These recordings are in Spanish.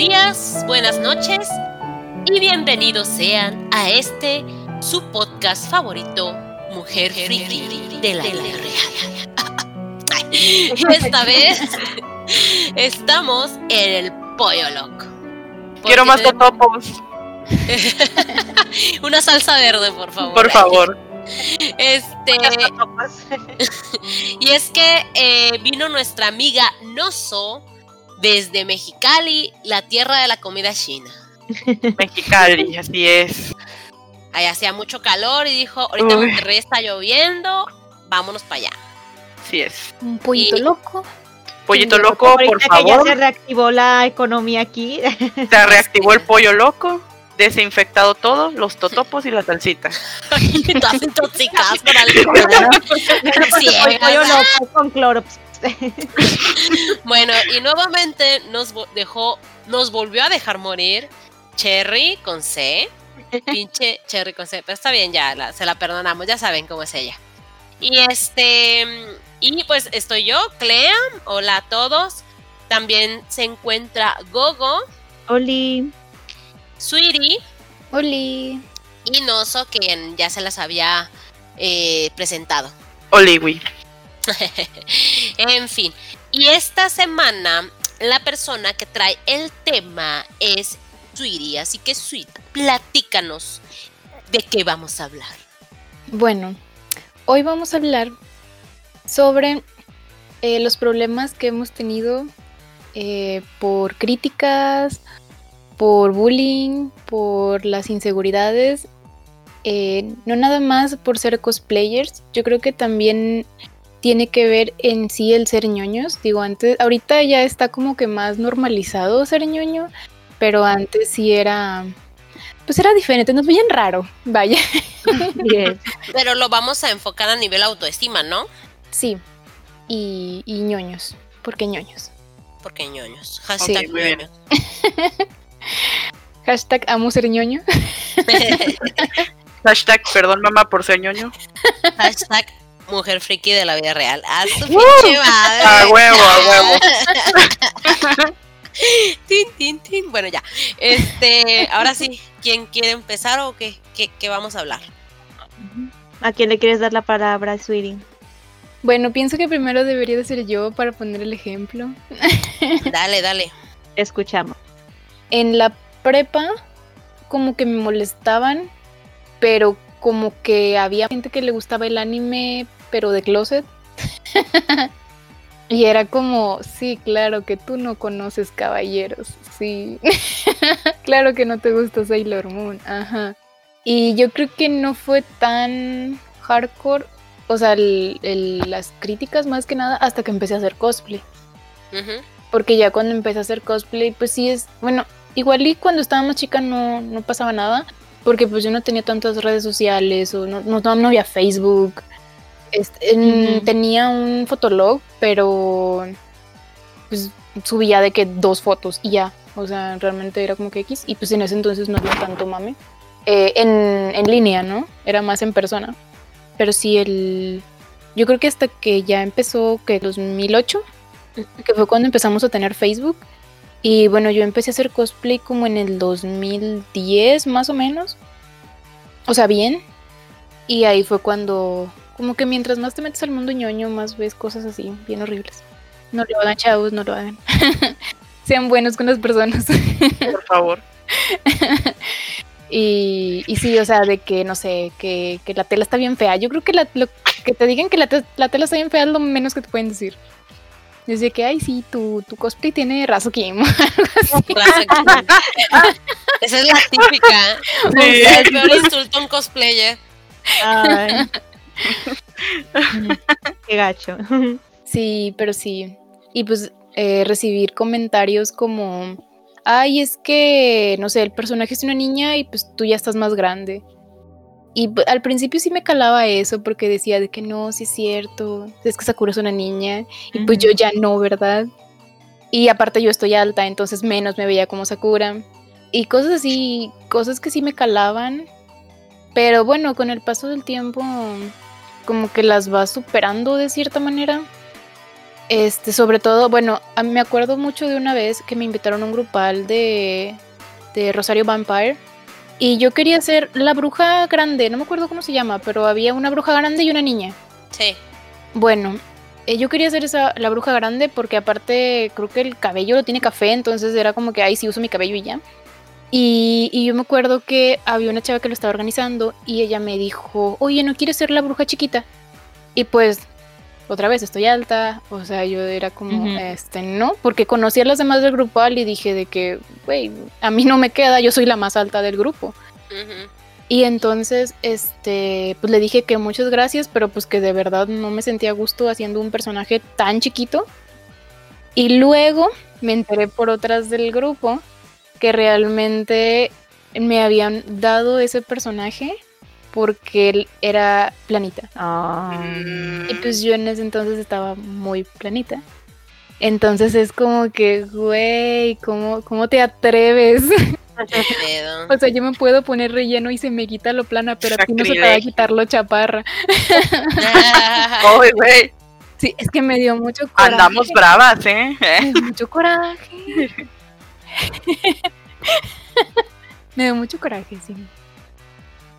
días, buenas noches y bienvenidos sean a este su podcast favorito, Mujer Friki de la Vida Real. Esta vez estamos en el Pollo Loco. Quiero más totopos. Una salsa verde, por favor. Por favor. Este. y es que eh, vino nuestra amiga Noso desde Mexicali, la tierra de la comida china. Mexicali, así es. Ahí hacía mucho calor y dijo, ahorita Uy. Monterrey está lloviendo, vámonos para allá. Así es. Un pollito Y- loco. Pollito Sí, loco, ahorita por que ya se favor. reactivó la economía aquí. Se reactivó el pollo loco. Desinfectado todo, los totopos y la salsita. Todas intoxicadas con alcohol. pollo loco con cloro. Bueno, y nuevamente nos dejó, nos volvió a dejar morir Cherry con C. Pinche Cherry con C. Pero está bien, ya la- se la perdonamos, ya saben cómo es ella. Y este. Y pues estoy yo, Clea. Hola a todos. También se encuentra Gogo, Oli. Sweetie Oli. y Noso, quien ya se las había eh, presentado. Oliwi. en fin, y esta semana la persona que trae el tema es Sweetie, así que Sweet, platícanos de qué vamos a hablar. Bueno, hoy vamos a hablar sobre eh, los problemas que hemos tenido eh, por críticas, por bullying, por las inseguridades. eh, no nada más por ser cosplayers, yo creo que también tiene que ver en sí el ser ñoños. Digo, antes, ahorita ya está como que más normalizado ser ñoño, pero antes sí era, pues era diferente, nos veían raro, vaya. Bien. Pero lo vamos a enfocar a nivel autoestima, ¿no? Sí, y, y ñoños, porque ñoños. Porque ñoños. Hashtag bien. ñoños. Hashtag amo ser ñoño. Hashtag perdón mamá por ser ñoño. Hashtag mujer friki de la vida real. A su pinche madre. A huevo, a huevo. Tin, tin, tin. Bueno, ya. Este, ahora sí, ¿quién quiere empezar o qué, qué, qué vamos a hablar? ¿A quién le quieres dar la palabra, Sweetie? Bueno, pienso que primero debería de ser yo para poner el ejemplo. Dale, dale. Escuchamos. En la prepa, como que me molestaban, pero como que había gente que le gustaba el anime, pero de closet. y era como, sí, claro que tú no conoces caballeros, sí. claro que no te gusta Sailor Moon, ajá. Y yo creo que no fue tan hardcore, o sea, el- el- las críticas más que nada, hasta que empecé a hacer cosplay. Porque ya cuando empecé a hacer cosplay, pues sí es, bueno, igual y cuando estaba más chica no, no pasaba nada, porque pues yo no tenía tantas redes sociales o no, no, no había Facebook. Este, en-. Tenía un fotolog, pero pues subía de que dos fotos y ya. O sea, realmente era como que X. Y pues en ese entonces no había tanto mame. Eh, en, en línea, ¿no? Era más en persona. Pero sí, el... Yo creo que hasta que ya empezó, que 2008, que fue cuando empezamos a tener Facebook. Y bueno, yo empecé a hacer cosplay como en el 2010 más o menos. O sea, bien. Y ahí fue cuando, como que mientras más te metes al mundo ñoño, más ves cosas así, bien horribles. No lo hagan, chavos, no lo hagan. Sean buenos con las personas. Por favor. y, y sí, o sea, de que, no sé, que, que la tela está bien fea. Yo creo que la, lo- que te digan que la, te- la tela está bien fea es lo menos que te pueden decir. Desde que, ay, sí, tu, tu cosplay tiene raso Kim. Esa es la típica. Sí. El peor insulto a un cosplayer. Ay. Qué gacho. Sí, pero sí. Y pues eh, recibir comentarios como, ay, es que, no sé, el personaje es una niña y pues tú ya estás más grande. Y p- al principio sí me calaba eso porque decía de que no, sí es cierto, es que Sakura es una niña y pues yo ya no, ¿verdad? Y aparte yo estoy alta, entonces menos me veía como Sakura. Y cosas así, cosas que sí me calaban. Pero bueno, con el paso del tiempo, como que las vas superando de cierta manera. Este, sobre todo, bueno, a- me acuerdo mucho de una vez que me invitaron a un grupal de, de Rosario Vampire. Y yo quería ser la bruja grande, no me acuerdo cómo se llama, pero había una bruja grande y una niña. Sí. Bueno, eh, yo quería ser esa, la bruja grande porque aparte creo que el cabello lo tiene café, entonces era como que, ay, sí uso mi cabello y ya. Y, y yo me acuerdo que había una chava que lo estaba organizando y ella me dijo, oye, ¿no quieres ser la bruja chiquita? Y pues, otra vez, estoy alta, o sea, yo era como, Ujú. este, no, porque conocí a las demás del grupal y dije de que, güey, a mí no me queda, yo soy la más alta del grupo. Ujú. Y entonces, este, pues le dije que muchas gracias, pero pues que de verdad no me sentía a gusto haciendo un personaje tan chiquito. Y luego me enteré por otras del grupo que realmente me habían dado ese personaje porque él era planita. Ah. Y pues yo en ese entonces estaba muy planita. Entonces es como que, güey, ¿cómo, ¿cómo te atreves? O sea, yo me puedo poner relleno y se me quita lo plana, pero a ti no se te va a quitar lo chaparra. Ay, güey, Sí, es que me dio mucho coraje. andamos bravas, ¿eh? Mucho coraje. me dio mucho coraje, sí.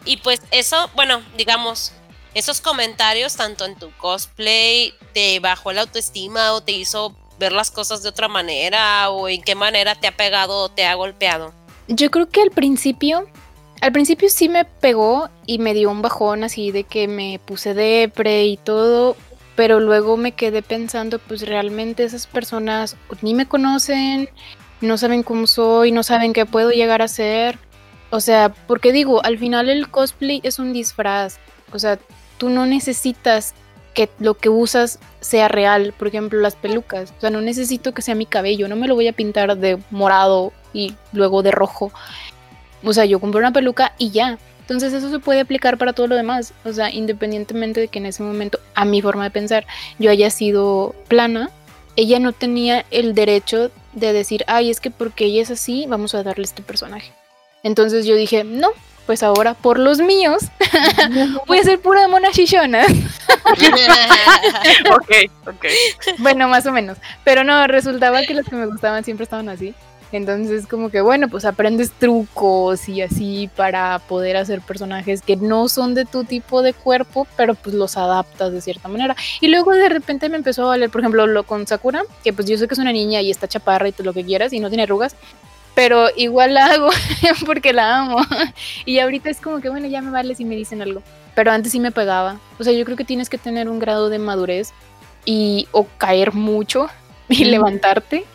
Y pues eso, bueno, digamos, esos comentarios tanto en tu cosplay te bajó la autoestima o te hizo ver las cosas de otra manera o en qué manera te ha pegado o te ha golpeado. Yo creo que al principio, al principio sí me pegó y me dio un bajón así de que me puse depre y todo, pero luego me quedé pensando, pues realmente esas personas ni me conocen, no saben cómo soy, no saben qué puedo llegar a ser. O sea, porque digo, al final el cosplay es un disfraz. O sea, tú no necesitas que lo que usas sea real. Por ejemplo, las pelucas. O sea, no necesito que sea mi cabello. No me lo voy a pintar de morado y luego de rojo. O sea, yo compro una peluca y ya. Entonces eso se puede aplicar para todo lo demás. O sea, independientemente de que en ese momento, a mi forma de pensar, yo haya sido plana, ella no tenía el derecho de decir, ay, es que porque ella es así, vamos a darle este personaje. Entonces yo dije, no, pues ahora por los míos voy a ser pura mona chichona. ok, ok. bueno, más o menos. Pero no, resultaba que los que me gustaban siempre estaban así. Entonces, como que bueno, pues aprendes trucos y así para poder hacer personajes que no son de tu tipo de cuerpo, pero pues los adaptas de cierta manera. Y luego de repente me empezó a valer, por ejemplo, lo con Sakura, que pues yo sé que es una niña y está chaparra y todo lo que quieras y no tiene arrugas, pero igual la hago porque la amo. y ahorita es como que bueno, ya me vale si me dicen algo. Pero antes sí me pegaba. O sea, yo creo que tienes que tener un grado de madurez y o caer mucho y levantarte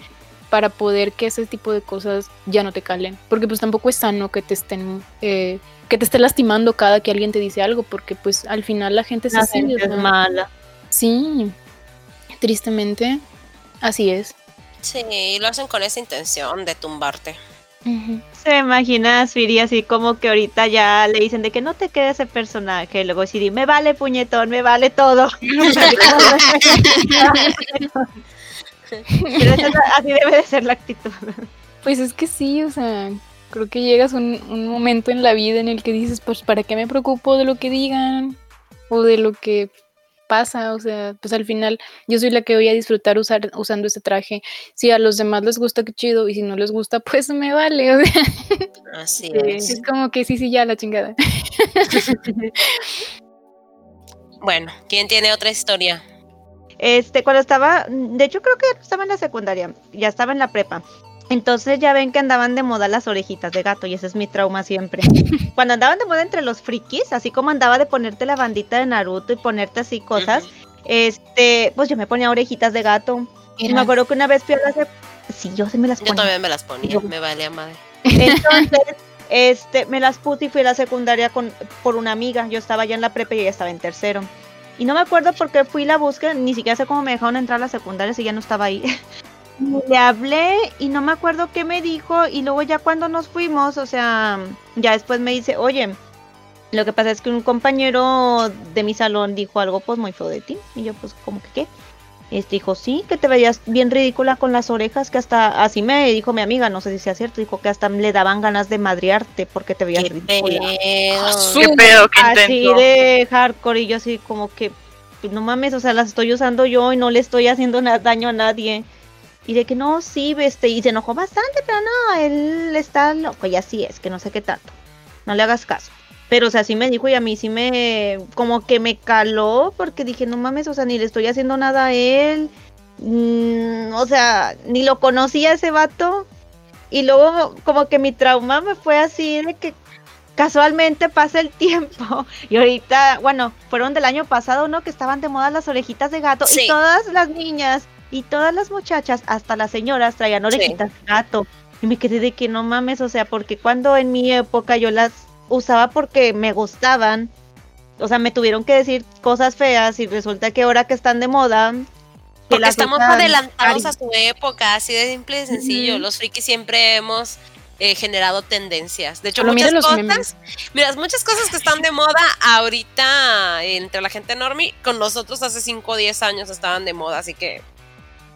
para poder que ese tipo de cosas ya no te calen. Porque pues tampoco es sano que te estén eh, que te esté lastimando cada que alguien te dice algo, porque pues al final la gente se gente es mala. Sí, tristemente, así es. Sí, y lo hacen con esa intención de tumbarte. Ujú. Se me imagina a Siri así como que ahorita ya le dicen de que no te quede ese personaje. Luego Siri, me vale puñetón, me vale todo. Pero así debe de ser la actitud. Pues es que sí, o sea, creo que llegas a un, un momento en la vida en el que dices, pues, ¿para qué me preocupo de lo que digan? O de lo que pasa, o sea, pues al final yo soy la que voy a disfrutar usar, usando ese traje. Si a los demás les gusta, qué chido, y si no les gusta, pues me vale, o sea, Así Sí. es. es como que sí, sí, ya la chingada. Bueno, ¿quién tiene otra historia? Este, cuando estaba, de hecho creo que estaba en la secundaria, ya estaba en la prepa. Entonces ya ven que andaban de moda las orejitas de gato y ese es mi trauma siempre. Cuando andaban de moda entre los frikis, así como andaba de ponerte la bandita de Naruto y ponerte así cosas, este, pues yo me ponía orejitas de gato. Y me acuerdo que una vez fui a la Sí, yo sí me las Yo ponía. también me las ponía, me valía madre. Entonces, este, me las puse y fui a la secundaria con, por una amiga. Yo estaba ya en la prepa y ella estaba en tercero. Y no me acuerdo por qué fui la búsqueda, ni siquiera sé cómo me dejaron entrar a la secundaria si ya no estaba ahí. Le hablé y no me acuerdo qué me dijo y luego ya cuando nos fuimos, o sea, ya después me dice, oye, lo que pasa es que un compañero de mi salón dijo algo pues muy feo de ti. Y yo pues como que qué. Este dijo, sí, que te veías bien ridícula con las orejas, que hasta así me dijo mi amiga, no sé si sea cierto, dijo que hasta le daban ganas de madrearte porque te veías Qué ridícula. pedo. ¿Qué pedo? ¿Qué Así de hardcore y yo así como que, pues, no mames, o sea, las estoy usando yo y no le estoy haciendo nada, daño a nadie. Y de que no, sí, este, y se enojó bastante, pero no, él está loco y así es, que no sé qué tanto. No le hagas caso. Pero, o sea, sí me dijo y a mí sí me, como que me caló porque dije, no mames, o sea, ni le estoy haciendo nada a él. Mm, o sea, ni lo conocía ese vato. Y luego como que mi trauma me fue así de que casualmente pasa el tiempo y ahorita, bueno, fueron del año pasado, ¿no? Que estaban de moda las orejitas de gato Sí. y todas las niñas y todas las muchachas, hasta las señoras, traían orejitas de gato. Y me quedé de que no mames, o sea, porque cuando en mi época yo las usaba porque me gustaban, o sea, me tuvieron que decir cosas feas y resulta que ahora que están de moda... que Porque las estamos usan adelantados cari- a su época, así de simple y sencillo. Los frikis siempre hemos eh, generado tendencias. De hecho, muchas cosas, mira, muchas cosas que están de moda ahorita entre la gente normie, con nosotros hace 5 o 10 años estaban de moda, así que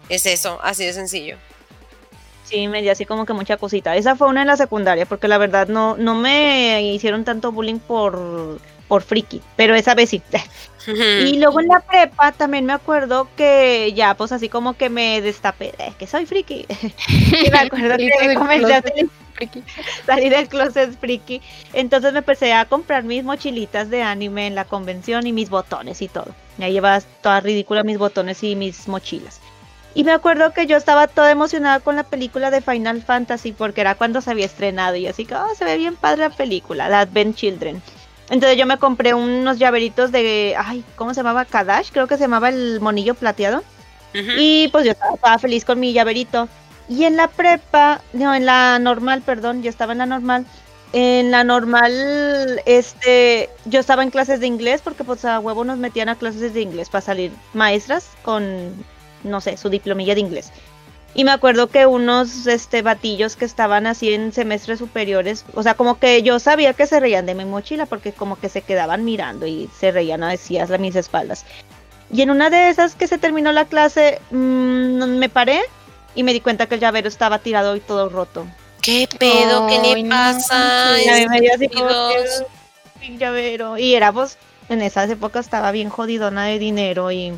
es eso, así de sencillo. Sí, me dio así como que mucha cosita. Esa fue una en la secundaria, porque la verdad no, no me hicieron tanto bullying por, por friki, pero esa vez sí. Y luego en la prepa también me acuerdo que ya pues así como que me destapé, de que soy friki. y me acuerdo que comencé a closet. salir- Friki. salir del closet friki. Entonces me empecé a comprar mis mochilitas de anime en la convención y mis botones y todo. Ya llevas toda ridícula mis botones y mis mochilas. Y me acuerdo que yo estaba toda emocionada con la película de Final Fantasy porque era cuando se había estrenado y así que oh, se ve bien padre la película, The Advent Children. Entonces yo me compré unos llaveritos de, ay, ¿cómo se llamaba? Kadash, creo que se llamaba el monillo plateado. Y pues yo estaba, estaba feliz con mi llaverito. Y en la prepa, no, en la normal, perdón, yo estaba en la normal. En la normal, este, yo estaba en clases de inglés porque pues a huevo nos metían a clases de inglés para salir maestras con, no sé, su diplomilla de inglés. Y me acuerdo que unos, este, batillos que estaban así en semestres superiores, o sea, como que yo sabía que se reían de mi mochila porque como que se quedaban mirando y se reían así a mis espaldas. Y en una de esas que se terminó la clase, mm, me paré y me di cuenta que el llavero estaba tirado y todo roto. ¿Qué pedo? ¿Qué le no pasa? manches. Y a mí me dio así como Estúpidos. que, "Ay, llavero. Y era pues, en esas épocas estaba bien jodidona de dinero y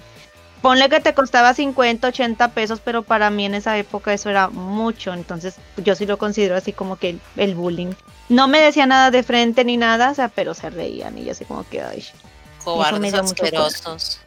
ponle que te costaba 50, 80 pesos, pero para mí en esa época eso era mucho. Entonces yo sí lo considero así como que el, el bullying. No me decía nada de frente ni nada, o sea, pero se reían y yo así como que, ay, Cobardes asquerosos.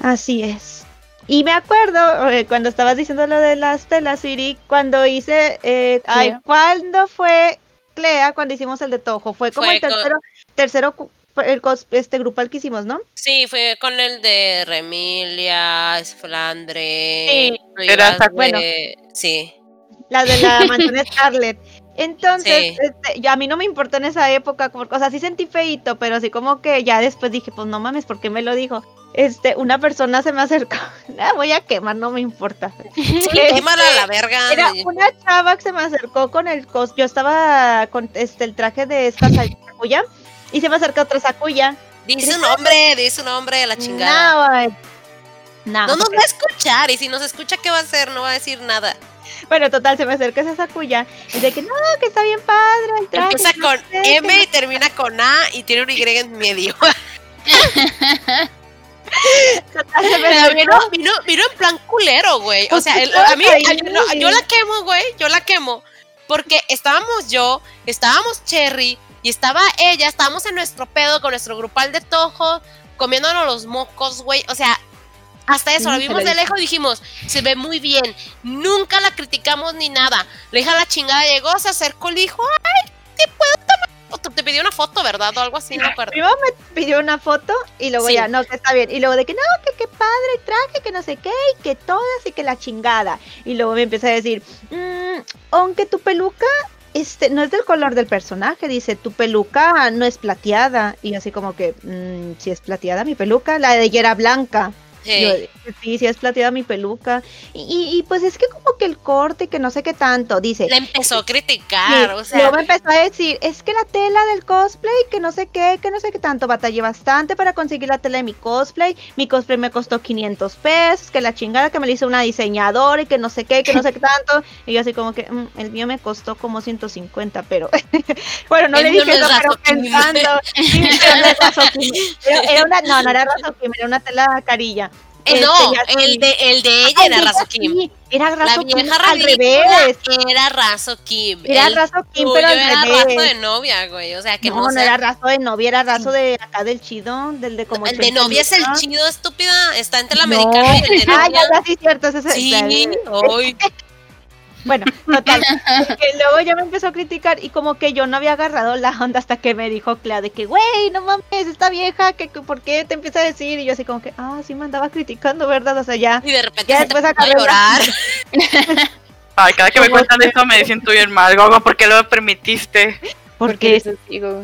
Así es. Y me acuerdo eh, cuando estabas diciendo lo de las telas, Siri, cuando hice, eh, ay. ¿cuándo fue Clea cuando hicimos el de Tojo? Fue como Fue el con- tercero, tercero el cos- este grupal que hicimos, ¿no? Sí, fue con el de Remilia, Flandre. Sí, Zac- bueno. Sí. La de la mansión Scarlett. Entonces, Sí. este, a mí no me importó en esa época, como, o sea, sí sentí feito, pero así como que ya después dije, pues no mames, ¿por qué me lo dijo? Este, una persona se me acercó, la voy a quemar, no me importa. Sí, Este, quémala a la verga. Era una chava que se me acercó con el cos. Yo estaba con este el traje de esta Sakuya y se me acercó otra Sakuya. Dice su nombre, dice su nombre, la chingada. No, no, No nos va a escuchar y si nos escucha, ¿qué va a hacer? No va a decir nada. Bueno, total, se me acerca esa Sakuya y de que no, que está bien padre el traje. Empieza no con sé M y termina con A y tiene un Y en medio. total, se me vino, vino, vino en plan culero, güey. O Pues sea, el- a mí, a- no, yo la quemo, güey. Yo la quemo. Porque estábamos yo, estábamos Cherry y estaba ella, estábamos en nuestro pedo con nuestro grupal de tojo, comiéndonos los mocos, güey. O sea, hasta eso, Sí, la vimos de lejos y dijimos, se ve muy bien. Nunca la criticamos ni nada. La hija la chingada llegó, se acercó y le dijo, ay, te puedo tomar. Te pidió una foto, ¿verdad? O algo así, no acuerdo. Me pidió una foto y luego Sí. ya, no, que está bien. Y luego de que no, que qué padre traje, que no sé qué, y que todas y que la chingada. Y luego me empieza a decir, "Mm, aunque tu peluca este, no es del color del personaje, dice, tu peluca no es plateada. Y así como que, "Mm, si es plateada mi peluca, la de ella era blanca. Sí. Yo, sí, sí es plateada mi peluca. Y, y, y, pues es que como que el corte, que no sé qué tanto, dice. Le empezó a criticar, Sí, o sea. Luego me empezó a decir, es que la tela del cosplay, que no sé qué, que no sé qué tanto, batallé bastante para conseguir la tela de mi cosplay, mi cosplay me costó 500 pesos, que la chingada que me la hizo una diseñadora y que no sé qué, que no sé qué tanto, y yo así como que, "Mm, el mío me costó como 150, pero, bueno, no El le dije no eso, es pero pensando, sí, pero. Era, era una, no, no era Razokim, era una tela carilla. Este, no, el de, el de ella Ay, era Razo Kim. Era La Razo Kim vieja al ridícula revés. era Razo Kim. Era El Razo Kim, pero al era revés. razo de novia, güey. O sea, que no, no, no, sea- era raso de novia, era raso de acá del chido, del de como El de novia es el chido estúpida. Está entre el americano y el de Ah, novia. ya, ya, sí, cierto, ese es Sí, hoy. Bueno, total. que luego ya me empezó a criticar y como que yo no había agarrado la onda hasta que me dijo Clea de que, güey, no mames, esta vieja, que, que ¿por qué te empieza a decir? Y yo así como que, ah, sí me andaba criticando, ¿verdad? O sea, ya. Y de repente Ya después acabé llorar. Ay, cada que me cuentan esto me siento bien mal. Gogo, ¿por qué lo permitiste? Porque,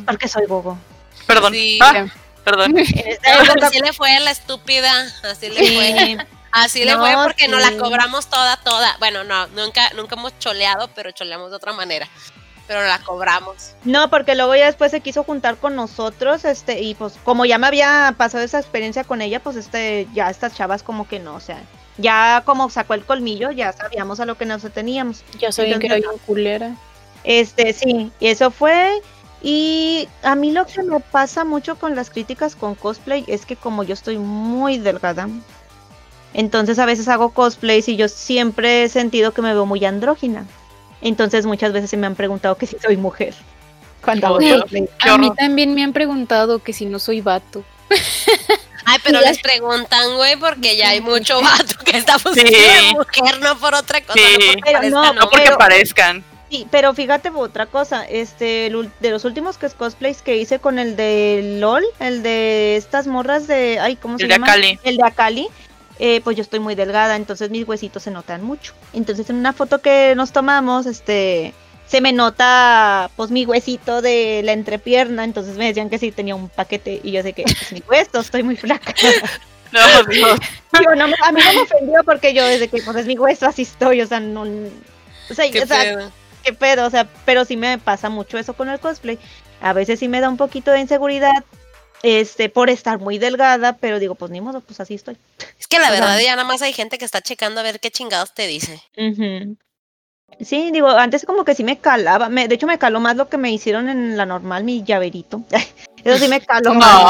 porque soy gogo. Perdón. Sí. Ah, perdón. Así le fue a la estúpida. Así le fue. Así le No, fue porque nos sí. la cobramos toda, toda. Bueno, no, nunca, nunca hemos choleado, pero choleamos de otra manera. Pero la cobramos. No, porque luego ya después se quiso juntar con nosotros, este, y pues como ya me había pasado esa experiencia con ella, pues este, ya estas chavas como que no, o sea, ya como sacó el colmillo, ya sabíamos a lo que nos teníamos. Que era Entonces, bien culera. Este, sí, y eso fue. Y a mí lo que me pasa mucho con las críticas con cosplay es que como yo estoy muy delgada, entonces a veces hago cosplays y yo siempre he sentido que me veo muy andrógina. Entonces muchas veces se me han preguntado que si soy mujer. Cuando hago cosplay. A mí también me han preguntado que si no soy vato. Ay, pero Sí, les preguntan, güey, porque ya hay mucho vato que está buscando Sí. mujer, no por otra cosa, Sí. no porque Pero parezca no, No porque Pero- parezcan. Sí, pero fíjate otra cosa, este, el de los últimos que es cosplays que hice con el de LOL, el de estas morras de, ay, ¿cómo se El de llama? Akali. El de Akali, eh, pues yo estoy muy delgada, entonces mis huesitos se notan mucho. Entonces en una foto que nos tomamos, este, se me nota, pues mi huesito de la entrepierna, entonces me decían que sí tenía un paquete y yo sé que es mi hueso, estoy muy flaca. No, Dios. Digo, no a mí no me ofendió porque yo desde que pues es mi hueso así estoy, o sea, no, o sea, Qué o sea, pedo. qué pedo, o sea, pero sí me pasa mucho eso con el cosplay. A veces sí me da un poquito de inseguridad, este, por estar muy delgada, pero digo, pues ni modo, pues así estoy. Es que la o sea- verdad ya nada más hay gente que está checando a ver qué chingados te dice. Sí, digo, antes como que sí me calaba, me, de hecho me caló más lo que me hicieron en la normal, mi llaverito. Eso sí me caló más.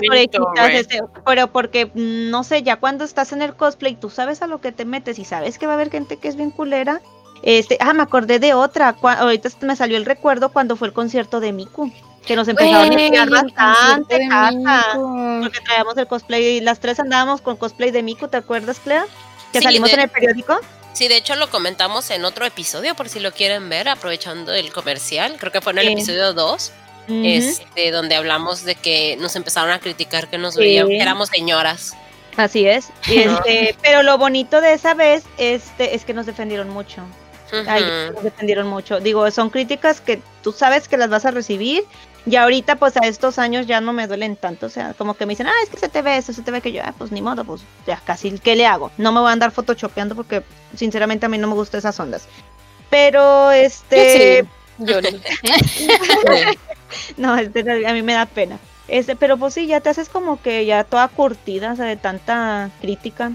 Llaverito, este, pero porque, mm, no sé, ya cuando estás en el cosplay, tú sabes a lo que te metes y sabes que va a haber gente que es bien culera. Este, ah, me acordé de otra. cua- ahorita me salió el recuerdo cuando fue el concierto de Miku. Que nos empezaron a el bastante, Miku. Porque traíamos el cosplay, las tres andábamos con cosplay de Miku, ¿te acuerdas, Clea? Que Sí, salimos de- en el periódico. Sí, de hecho lo comentamos en otro episodio, por si lo quieren ver, aprovechando el comercial. Creo que fue en el Sí. episodio 2, Ujú. este, donde hablamos de que nos empezaron a criticar que nos Sí. veíamos, que éramos señoras. Así es. Y este, pero lo bonito de esa vez este, es que nos defendieron mucho. Ay, nos defendieron mucho. Digo, son críticas que tú sabes que las vas a recibir. Y ahorita, pues a estos años ya no me duelen tanto. O sea, como que me dicen, ah, es que se te ve eso, se te ve que yo, ah, pues ni modo, pues ya casi, ¿qué le hago? No me voy a andar photoshopeando porque, sinceramente, a mí no me gustan esas ondas. Pero, este. Yo sí. No, este, a mí me da pena. Este, pero pues sí, ya te haces como que ya toda curtida, o sea, de tanta crítica.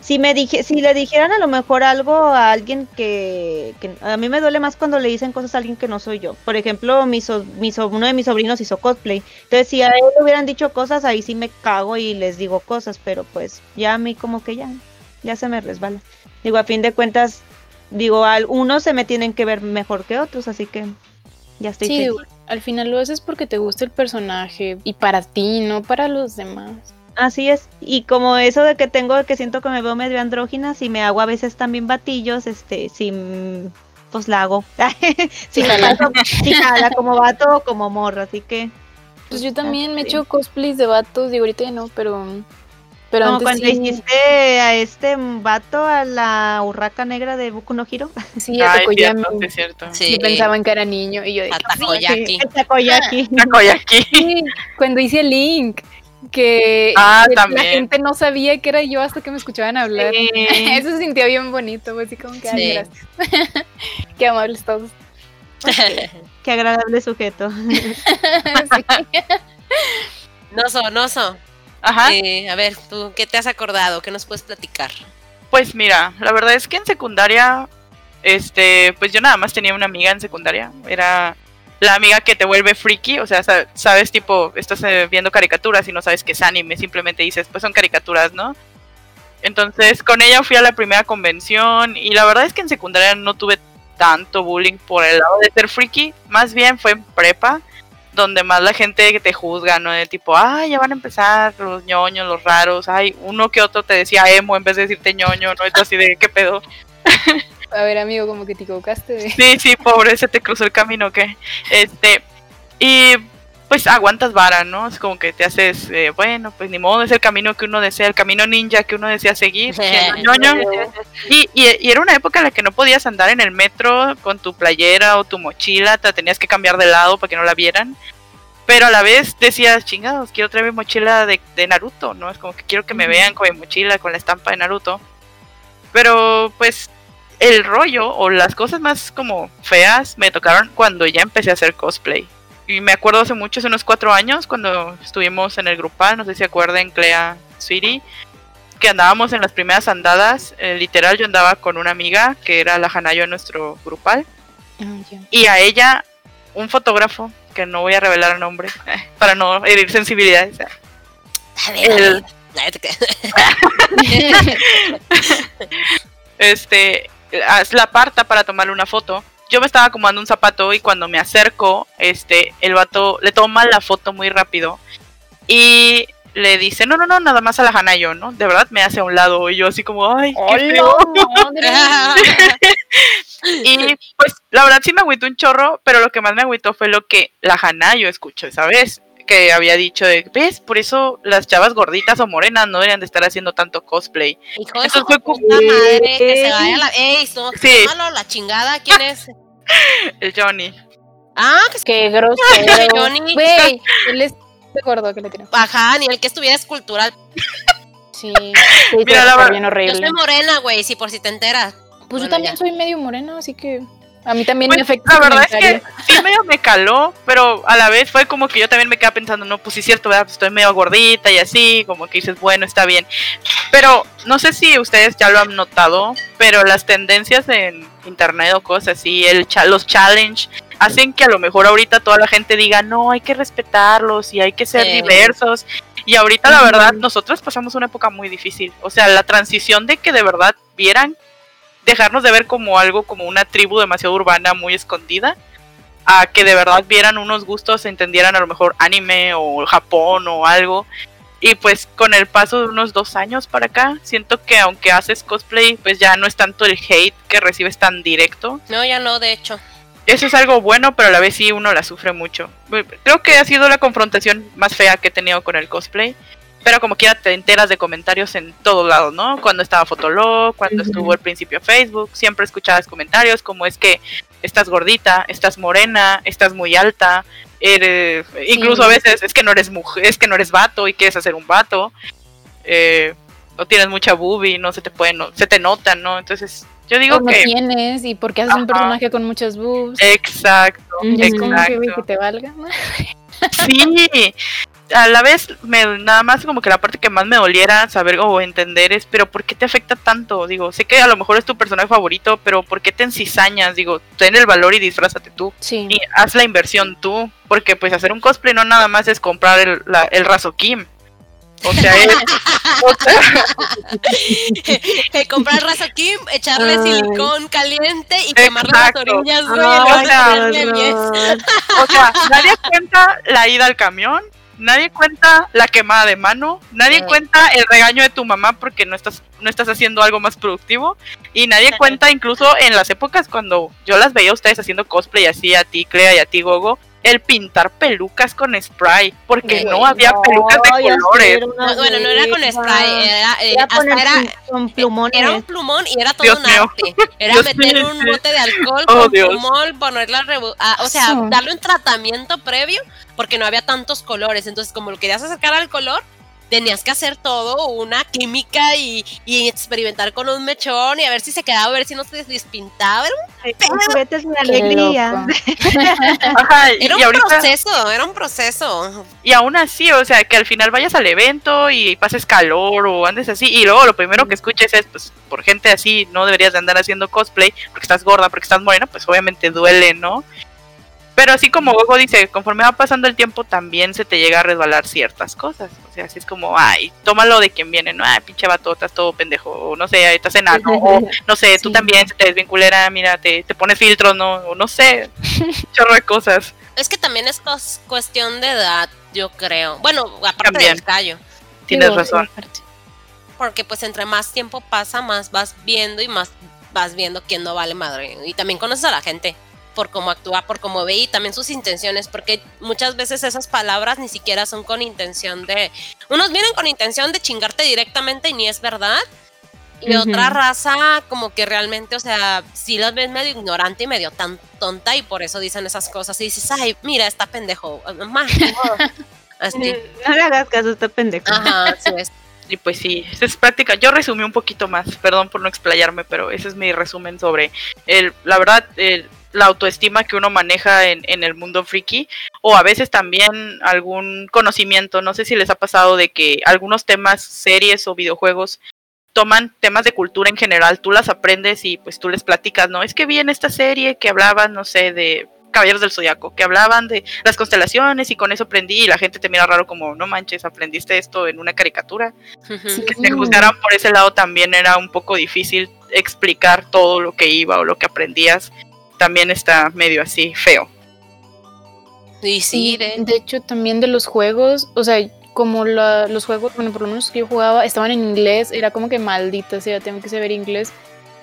Si me dije, si le dijeran a lo mejor algo a alguien que, que a mí me duele más cuando le dicen cosas a alguien que no soy yo. Por ejemplo, mi, so- mi so- uno de mis sobrinos hizo cosplay. Entonces, si a él le hubieran dicho cosas, ahí sí me cago y les digo cosas, pero pues ya a mí como que ya, ya se me resbala. Digo, a fin de cuentas, digo, al unos se me tienen que ver mejor que otros, así que ya estoy Sí, feliz. al final lo haces porque te gusta el personaje y para ti, no para los demás. Así es, y como eso de que tengo, que siento que me veo medio andrógina, si me hago a veces también batillos, este, si, mm, pues la hago. si, Sí, jala. si jala como vato o como morra, así que. Pues yo también me he sí. hecho cosplays de vatos, digo ahorita ya no, pero pero como antes cuando sí, hiciste a este vato, a la urraca negra de Boku no Hiro. sí, a Ay, Tokoyami, cierto, sí, es cierto. Sí. sí pensaban que era niño y yo de A Takoyaki. El takoyaki. Takoyaki. Sí, cuando hice Link. Que, Ah, que la gente no sabía que era yo hasta que me escuchaban hablar. Sí. Eso se sintió bien bonito, fue así como que, ay, Sí. gracias. Qué amables todos. Qué agradable sujeto. Sí. Noso, Noso. Ajá. eh, a ver, ¿tú qué te has acordado? ¿Qué nos puedes platicar? Pues mira, la verdad es que en secundaria, este, pues yo nada más tenía una amiga en secundaria. Era la amiga que te vuelve freaky, o sea, sa- sabes, tipo, estás eh, viendo caricaturas y no sabes que es anime, simplemente dices, pues son caricaturas, ¿no? Entonces, con ella fui a la primera convención y la verdad es que en secundaria no tuve tanto bullying por el lado de ser freaky, más bien fue en prepa, donde más la gente te juzga, ¿no? De tipo, ay, ya van a empezar los ñoños, los raros, ay, uno que otro te decía emo en vez de decirte ñoño, ¿no? Tú así de, ¿qué pedo? A ver, amigo, como que te equivocaste de... Sí, sí, pobre, se te cruzó el camino, ¿qué? Este, y pues aguantas vara, ¿no? Es como que te haces, eh, bueno, pues ni modo, es el camino que uno desea, el camino ninja que uno desea seguir, ñoño. Y, y- y era una época en la que no podías andar en el metro con tu playera o tu mochila, te la tenías que cambiar de lado para que no la vieran. Pero a la vez decías, chingados, quiero traer mi mochila de, de Naruto, ¿no? Es como que quiero que me vean con mi mochila, con la estampa de Naruto. Pero pues el rollo o las cosas más como feas me tocaron cuando ya empecé a hacer cosplay. Y me acuerdo hace mucho, hace unos cuatro años, cuando estuvimos en el grupal, no sé si se acuerdan, Clea, Sweetie, que andábamos en las primeras andadas, eh, literal yo andaba con una amiga que era la Hanayo en nuestro grupal Ah, y a ella un fotógrafo que no voy a revelar el nombre para no herir sensibilidades. A ver, El- a ver. Este la aparta para tomarle una foto. Yo me estaba acomodando un zapato y cuando me acerco, este, el vato le toma la foto muy rápido y le dice, no, no, no, nada más a la Hanayo, ¿no? De verdad me hace a un lado y yo así como, ay, qué feo". Y pues la verdad sí me agüitó un chorro, pero lo que más me agüitó fue lo que la Hanayo escuchó esa vez, que había dicho de, ves, por eso las chavas gorditas o morenas no deberían de estar haciendo tanto cosplay. Hijo Eso fue como- puta madre, que se vaya la. ¡Ey! Sí. malo, la chingada, ¿quién es? El Johnny. Ah, que se Qué grosero. Johnny. Güey, él es gordo que le tiene. Ajá, ni el que estuviera escultural. Sí. sí Mira, la bien Yo horrible. soy morena, güey, si por si te enteras. Pues yo también ya. soy medio moreno, así que a mí también me Pues, afecta. la verdad es que sí medio me caló, pero a la vez fue como que yo también me quedaba pensando, no, pues sí es cierto, ¿verdad? Pues estoy medio gordita y así, como que dices, bueno, está bien. Pero no sé si ustedes ya lo han notado, pero las tendencias en internet o cosas así, el los challenge, hacen que a lo mejor ahorita toda la gente diga, no, hay que respetarlos y hay que ser Sí. diversos. Y ahorita la verdad, nosotros pasamos una época muy difícil. O sea, la transición de que de verdad vieran dejarnos de ver como algo, como una tribu demasiado urbana, muy escondida, a que de verdad vieran unos gustos, entendieran a lo mejor anime o Japón o algo. Y pues con el paso de unos dos años para acá, siento que aunque haces cosplay, pues ya no es tanto el hate que recibes tan directo. No, ya no, de hecho. Eso es algo bueno, pero a la vez sí uno la sufre mucho. Creo que ha sido la confrontación más fea que he tenido con el cosplay. Pero como quiera te enteras de comentarios en todos lados, ¿no? Cuando estaba Fotolog, cuando estuvo al principio Facebook, siempre escuchabas comentarios como es que estás gordita, estás morena, estás muy alta, eres, incluso a veces es que no eres mujer, es que no eres vato y quieres hacer un vato, eh, o tienes mucha boobie, no se te puede, no, se te nota, ¿no? Entonces yo digo O no que tienes y porque haces un personaje con muchas boobs. exacto, que, te valga. Sí, a la vez me, nada más como que la parte que más me doliera saber o entender es, pero ¿por qué te afecta tanto? Digo, sé que a lo mejor es tu personaje favorito, pero ¿por qué te encizañas? Digo, ten el valor y disfrázate tú. Sí. Y haz la inversión tú, porque pues hacer un cosplay no nada más es comprar el, la, el raso Kim. O sea, es, o sea, comprar raza Kim, echarle Ay. silicón caliente y las Exacto. orillas. Ay, y luego o sea, o sea, nadie cuenta la ida al camión, nadie cuenta la quemada de mano, nadie Sí. cuenta el regaño de tu mamá porque no estás, no estás haciendo algo más productivo, y nadie cuenta incluso en las épocas cuando yo las veía a ustedes haciendo cosplay así, a ti Clea y a ti Gogo, el pintar pelucas con spray, porque no había No, pelucas de colores. bueno, no era con spray, era, eh, Era hasta era, con plumones. era un plumón y era todo Dios un mío. arte. Era Dios meter mío, un bote de alcohol Oh, con Dios. plumón, rebu- ah, o sea, darle un tratamiento previo porque no había tantos colores. Entonces, como lo querías acercar al color, tenías que hacer todo una química y, y experimentar con un mechón y a ver si se quedaba, a ver si no se despintaba. Era un, Qué alegría. Ajá, y, era y un ahorita, proceso, era un proceso. y aún así, o sea, que al final vayas al evento y pases calor o andes así, y luego lo primero que escuches es, pues, por gente así, no deberías de andar haciendo cosplay, porque estás gorda, porque estás morena, pues obviamente duele, ¿no? Pero así como Gogo dice, conforme va pasando el tiempo también se te llega a resbalar ciertas cosas. O sea, así es como, ay, tómalo de quien viene, ¿no? Ay, pinche vato, estás todo pendejo. O no sé, estás enano. o no sé, tú Sí. también se te desvinculera, mira, te, te pones filtros, ¿no? O no sé, chorro de cosas. Es que también es cuestión de edad, yo creo. Bueno, aparte También. del callo. Tienes Digo, razón. Porque pues entre más tiempo pasa, más vas viendo y más vas viendo quién no vale madre. Y también conoces a la gente por cómo actúa, por cómo ve y también sus intenciones, porque muchas veces esas palabras ni siquiera son con intención de... Unos vienen con intención de chingarte directamente y ni es verdad. Y Ujú. otra raza como que realmente, o sea, sí las ves medio ignorante y medio tan tonta y por eso dicen esas cosas y dices, ay, mira, está pendejo. Modo". Así. No le hagas caso a este pendejo. Ajá, así es. Y pues sí, esa es práctica. Yo resumí un poquito más, perdón por no explayarme, pero ese es mi resumen sobre el, la verdad, el- la autoestima que uno maneja en, en el mundo friki, o a veces también algún conocimiento. No sé si les ha pasado de que algunos temas, series o videojuegos toman temas de cultura en general, tú las aprendes y pues tú les platicas, ¿no? Es que vi en esta serie que hablaban, no sé, de Caballeros del Zodiaco, que hablaban de las constelaciones y con eso aprendí y la gente te mira raro como, no manches, aprendiste esto en una caricatura que te juzgaran por ese lado también era un poco difícil explicar todo lo que iba o lo que aprendías. También está medio así feo. Sí, Sí, de, de hecho también de los juegos, o sea, como la- los juegos, bueno, por lo menos que yo jugaba, estaban en inglés, era como que maldita sea, tengo que saber inglés.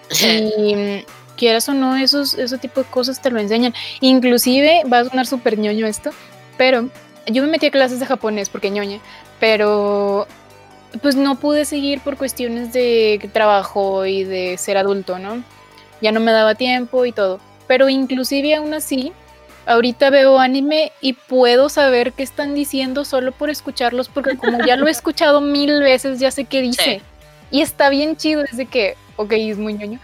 Y mm, quieras o no, esos, ese tipo de cosas te lo enseñan. Inclusive, va a sonar súper ñoño esto, pero yo me metí a clases de japonés porque ñoña, pero pues no pude seguir por cuestiones de trabajo y de ser adulto, ¿no? Ya no me daba tiempo y todo. Pero inclusive aún así, ahorita veo anime y puedo saber qué están diciendo solo por escucharlos, porque como ya lo he escuchado mil veces, ya sé qué dice. Y está bien chido, es de que, ok, es muy ñoño,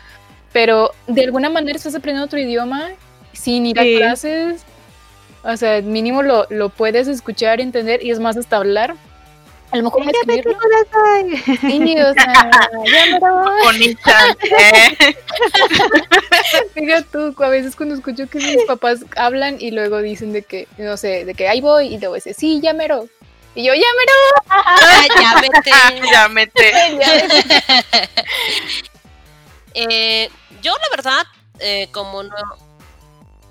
pero de alguna manera estás aprendiendo otro idioma sin ir Sí. a clases. O sea, mínimo lo, lo puedes escuchar, entender y es más hasta hablar. A lo mejor qué escribirlo. Sí, o sea, ya me lo- Bonita. ¿eh? Fíjate tú, a veces cuando escucho que mis papás hablan y luego dicen de que, no sé, de que ahí voy y luego dice, sí, ya mero. Y yo, ya Ah, ya vete. ya mete. mero. ya". Eh, yo la verdad, eh, como no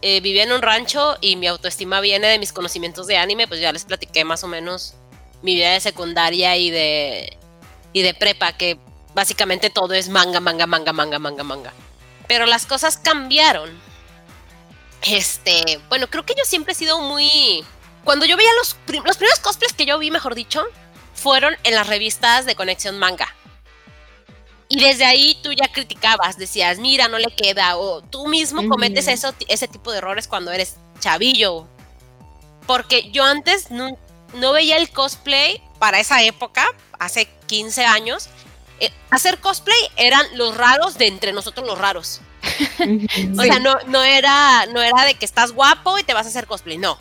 eh, vivía en un rancho y mi autoestima viene de mis conocimientos de anime, pues ya les platiqué más o menos mi vida de secundaria y de y de prepa, que básicamente todo es manga, manga, manga, manga, manga, manga. Pero las cosas cambiaron. Este, bueno, creo que yo siempre he sido muy cuando yo veía los, prim- los primeros cosplays que yo vi, mejor dicho, fueron en las revistas de Conexión Manga. Y desde ahí tú ya criticabas, decías, mira, no le queda, o tú mismo cometes eso, ese tipo de errores cuando eres chavillo. Porque yo antes no, veía el cosplay para esa época, hace 15 años. eh, hacer cosplay eran los raros de entre nosotros los raros. O sea, no, no, era, no era de que estás guapo y te vas a hacer cosplay, no.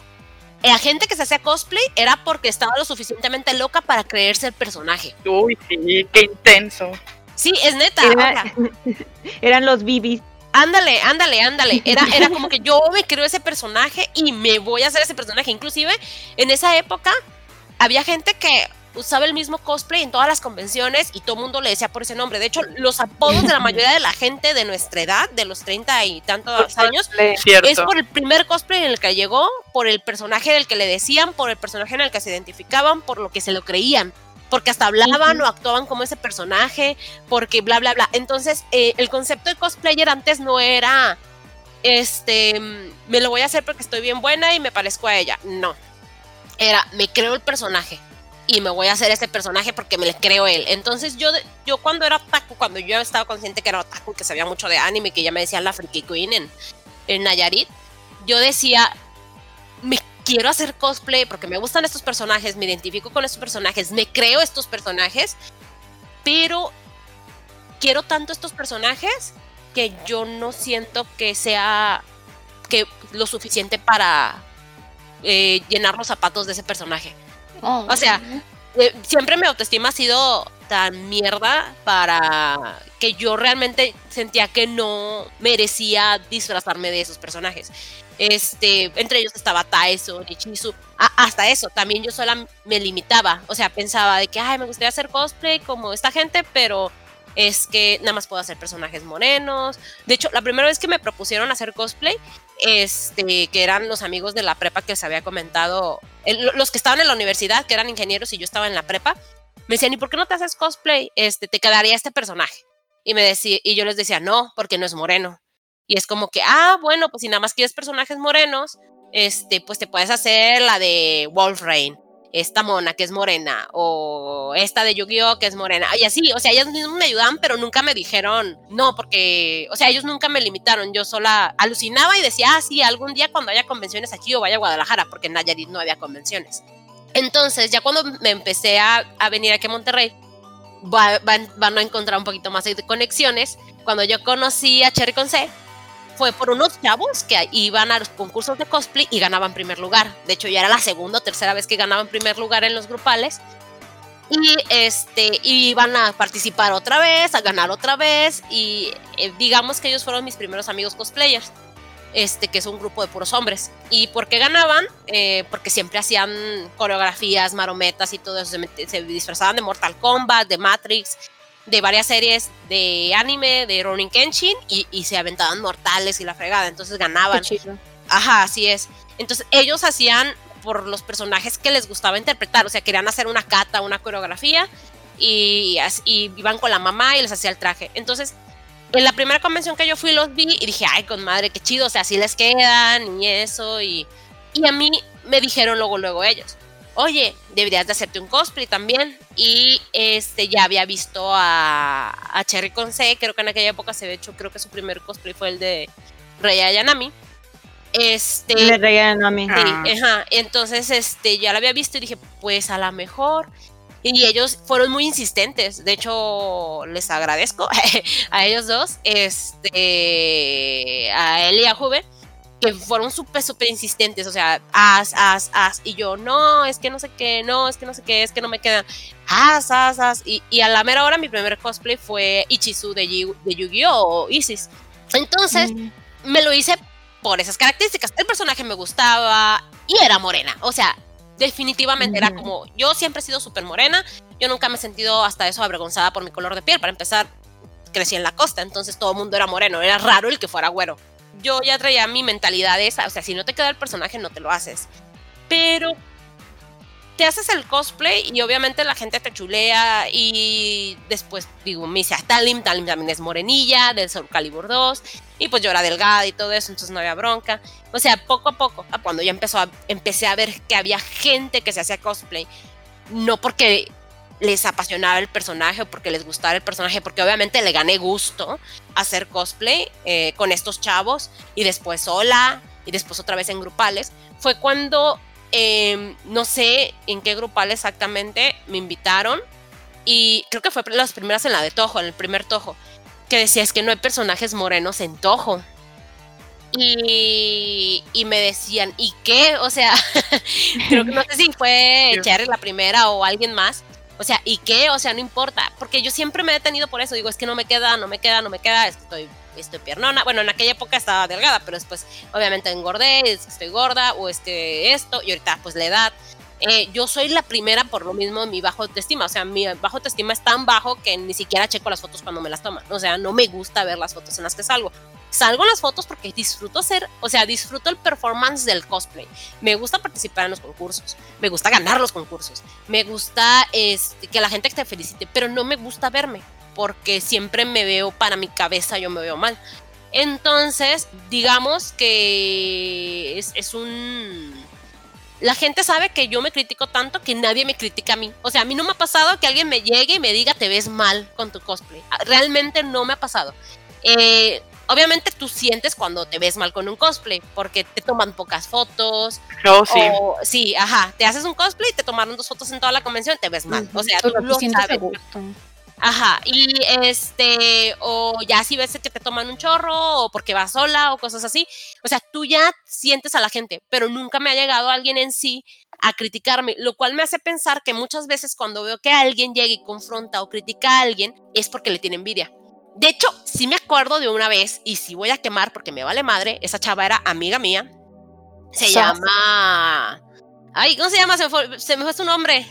La gente que se hacía cosplay era porque estaba lo suficientemente loca para creerse el personaje. Uy, sí, qué intenso. Sí, es neta. Era- Eran los bibis. Ándale, ándale, ándale. Era, era como que yo me creo ese personaje y me voy a hacer ese personaje. Inclusive en esa época había gente que usaba el mismo cosplay en todas las convenciones y todo el mundo le decía por ese nombre. De hecho, los apodos de la mayoría de la gente de nuestra edad, de los 30 y tantos años, Cierto. es por el primer cosplay en el que llegó, por el personaje del que le decían, por el personaje en el que se identificaban, por lo que se lo creían. Porque hasta hablaban o actuaban como ese personaje, porque bla, bla, bla. Entonces, eh, el concepto de cosplayer antes no era este, me lo voy a hacer porque estoy bien buena y me parezco a ella. No. Era, me creo el personaje y me voy a hacer este personaje porque me le creo él. Entonces yo, yo cuando era otaku, cuando yo estaba consciente que era otaku, que sabía mucho de anime, que ya me decían la Freaky Queen en, en Nayarit, yo decía, me quiero hacer cosplay porque me gustan estos personajes, me identifico con estos personajes, me creo estos personajes, pero quiero tanto estos personajes que yo no siento que sea que lo suficiente para eh, llenar los zapatos de ese personaje. Oh, O sea, eh, siempre mi autoestima ha sido tan mierda para que yo realmente sentía que no merecía disfrazarme de esos personajes. Este, entre ellos estaba Taeso, Nichizu, hasta eso, también yo sola me limitaba, o sea, pensaba de que, ay, me gustaría hacer cosplay como esta gente, pero es que nada más puedo hacer personajes morenos. De hecho, la primera vez que me propusieron hacer cosplay, este, que eran los amigos de la prepa que les había comentado, los que estaban en la universidad, que eran ingenieros y yo estaba en la prepa, me decían, ¿y por qué no te haces cosplay? Este, te quedaría este personaje. Y, me decía, y yo les decía, no, porque no es moreno. Y es como que, ah, bueno, pues si nada más quieres personajes morenos, este, pues te puedes hacer la de Wolfrain, esta mona que es morena, o esta de Yu-Gi-Oh que es morena, y así, o sea, ellos mismos me ayudaban, pero nunca me dijeron, no, porque, o sea, ellos nunca me limitaron, yo sola alucinaba y decía, ah, sí, algún día cuando haya convenciones aquí o vaya a Guadalajara, porque en Nayarit no había convenciones. Entonces, ya cuando me empecé a, a venir aquí a Monterrey, va- van, van a encontrar un poquito más de conexiones. Cuando yo conocí a Cherry con C, fue por unos chavos que iban a los concursos de cosplay y ganaban primer lugar. De hecho, ya era la segunda o tercera vez que ganaban primer lugar en los grupales. Y este, iban a participar otra vez, a ganar otra vez. Y eh, digamos que ellos fueron mis primeros amigos cosplayers. Este, que es un grupo de puros hombres. ¿Y por qué ganaban? Eh, porque siempre hacían coreografías, marometas y todo eso. Se, disfrazaban de Mortal Kombat, de Matrix, de varias series de anime, de Ronin Kenshin, y, y se aventaban mortales y la fregada. Entonces ganaban. Ajá, así es. Entonces ellos hacían por los personajes que les gustaba interpretar, o sea, querían hacer una cata, una coreografía y, y iban con la mamá y les hacía el traje. Entonces, en la primera convención que yo fui los vi y dije, ay, con madre, qué chido, o sea, así les quedan y eso. Y, y a mí me dijeron luego, luego ellos, oye, deberías de hacerte un cosplay también. Y este ya había visto a, a Cherry con C, creo que en aquella época se había hecho, creo que su primer cosplay fue el de Rey Ayanami. Este, Le reían a mí. Ah. Ajá. Entonces, este, ya la había visto y dije, pues a lo mejor. Y ellos fueron muy insistentes. De hecho, les agradezco a ellos dos, este, a él y a Juve, que fueron súper, súper insistentes. O sea, as, as, as. Y yo, no, es que no sé qué, no, es que no sé qué, es que no me quedan. As, as, as. Y, y a la mera hora, mi primer cosplay fue Ichizu de, Yu- de Yu-Gi-Oh! o Isis. Entonces, Mm. me lo hice por esas características. El personaje me gustaba y era morena. O sea, definitivamente era como, yo siempre he sido súper morena. Yo nunca me he sentido hasta eso avergonzada por mi color de piel. Para empezar, crecí en la costa, entonces todo el mundo era moreno. Era raro el que fuera güero. Yo ya traía mi mentalidad esa. O sea, si no te queda el personaje, no te lo haces. Pero te haces el cosplay y obviamente la gente te chulea y después digo, me dice, ah, Talim, Talim también es morenilla, del Soul Calibur 2 y pues yo era delgada y todo eso, entonces no había bronca. O sea, poco a poco, a cuando ya empezó a, empecé a ver que había gente que se hacía cosplay, no porque les apasionaba el personaje o porque les gustara el personaje, porque obviamente le gané gusto hacer cosplay eh, con estos chavos y después sola y después otra vez en grupales, fue cuando eh, no sé en qué grupal exactamente me invitaron y creo que fue las primeras en la de Tojo, en el primer Tojo, que decía es que no hay personajes morenos en Tojo. Y, y me decían, ¿y qué? O sea, creo que no sé si fue. Cherry la primera o alguien más. O sea, ¿y qué? O sea, no importa. Porque yo siempre me he detenido por eso. Digo, es que no me queda, no me queda, no me queda. Es que estoy, estoy piernona. Bueno, en aquella época estaba delgada, pero después obviamente engordé, estoy gorda o es que esto. Y ahorita pues la edad. Eh, yo soy la primera por lo mismo mi bajo autoestima. O sea, mi bajo autoestima es tan bajo que ni siquiera checo las fotos cuando me las toman. O sea, no me gusta ver las fotos en las que salgo. Salgo en las fotos porque disfruto hacer, o sea, disfruto el performance del cosplay. Me gusta participar en los concursos. Me gusta ganar los concursos. Me gusta este, que la gente te felicite, pero no me gusta verme porque siempre me veo para mi cabeza, yo me veo mal. Entonces, digamos que es, es un la gente sabe que yo me critico tanto que nadie me critica a mí. O sea, a mí no me ha pasado que alguien me llegue y me diga te ves mal con tu cosplay. Realmente no me ha pasado. Eh, obviamente tú sientes cuando te ves mal con un cosplay, porque te toman pocas fotos. No, sí. O, sí, ajá, te haces un cosplay y te tomaron dos fotos en toda la convención, te ves mal. O sea, tú lo sientes sabes. gusto. Ajá, y este, o ya si ves que te toman un chorro, o porque vas sola, o cosas así. O sea, tú ya sientes a la gente, pero nunca me ha llegado alguien en sí a criticarme, lo cual me hace pensar que muchas veces cuando veo que alguien llega y confronta o critica a alguien, es porque le tiene envidia. De hecho, sí me acuerdo de una vez, y si voy a quemar porque me vale madre, esa chava era amiga mía. Se llama. Ay, ¿cómo se llama? Se me, fue, se me fue su nombre.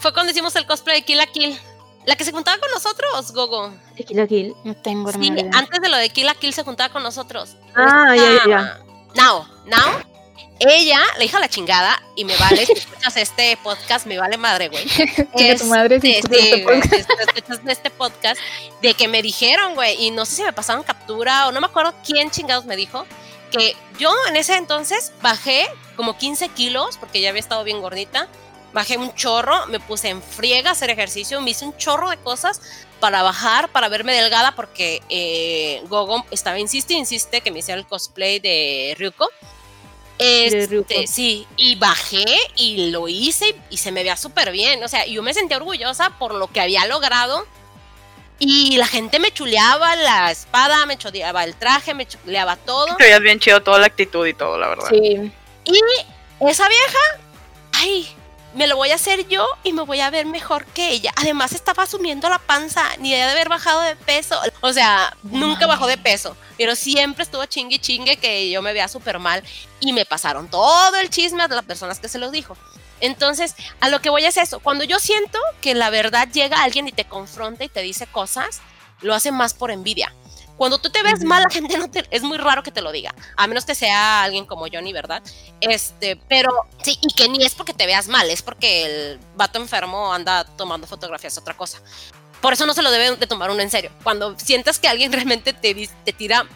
Fue cuando hicimos el cosplay de Kill la Kill. La que se juntaba con nosotros, Gogo. Tequila Kill. No tengo Sí, antes de lo de Kill la Kill se juntaba con nosotros. Ah, ya, ya, ya. Now, now. Ella le dijo a la chingada y me vale, si escuchas este podcast, me vale madre, güey. Chinga tu madre si Este, escuchas sí, este podcast. escuchas este podcast, de que me dijeron, güey, y no sé si me pasaron captura o no me acuerdo quién chingados me dijo, que yo en ese entonces bajé como 15 kilos, porque ya había estado bien gordita, bajé un chorro, me puse en friega a hacer ejercicio, me hice un chorro de cosas para bajar, para verme delgada, porque eh, Gogo estaba, insiste, insiste que me hiciera el cosplay de Ryuko. Este, Ryuko. sí, y bajé y lo hice y, y se me veía súper bien. O sea, yo me sentía orgullosa por lo que había logrado. Y la gente me chuleaba la espada, me chuleaba el traje, me chuleaba todo. Te veías bien chido toda la actitud y todo, la verdad. Sí. Esa vieja, ay, me lo voy a hacer yo y me voy a ver mejor que ella. Además estaba asumiendo la panza, ni de haber bajado de peso. O sea, nunca bajó de peso, pero siempre estuvo chingue chingue que yo me veía súper mal y me pasaron todo el chisme a las personas que se los dijo. Entonces, a lo que voy es eso. Cuando yo siento que la verdad llega alguien y te confronta y te dice cosas, lo hace más por envidia. Cuando tú te ves mal, la gente no te, es muy raro que te lo diga, a menos que sea alguien como Johnny, ¿verdad? Este, pero sí, y que ni es porque te veas mal, es porque el vato enfermo anda tomando fotografías, otra cosa. Por eso no se lo debe de tomar uno en serio. Cuando sientas que alguien realmente te, te tira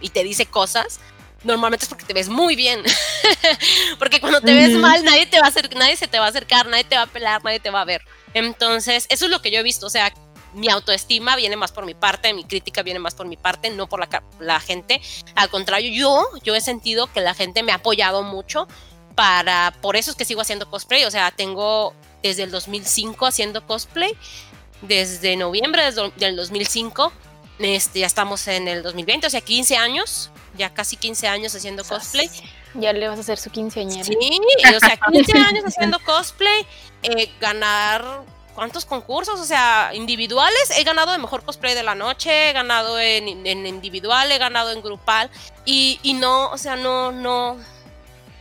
y te dice cosas, normalmente es porque te ves muy bien. porque cuando te ves mal, nadie te va a hacer, nadie se te va a acercar, nadie te va a pelar, nadie te va a ver. Entonces, eso es lo que yo he visto. O sea, mi autoestima viene más por mi parte, mi crítica viene más por mi parte, no por la, la gente. Al contrario, yo, yo he sentido que la gente me ha apoyado mucho para, por eso es que sigo haciendo cosplay. O sea, tengo desde el 2005 haciendo cosplay, desde noviembre del 2005. Este, ya estamos en el 2020, o sea, 15 años, ya casi 15 años haciendo cosplay. Ya le vas a hacer su quinceañera. Sí, o sea, 15 años haciendo cosplay, eh, ganar cuántos concursos, o sea, individuales, he ganado de mejor cosplay de la noche, he ganado en, en individual, he ganado en grupal. Y, y no, o sea, no, no,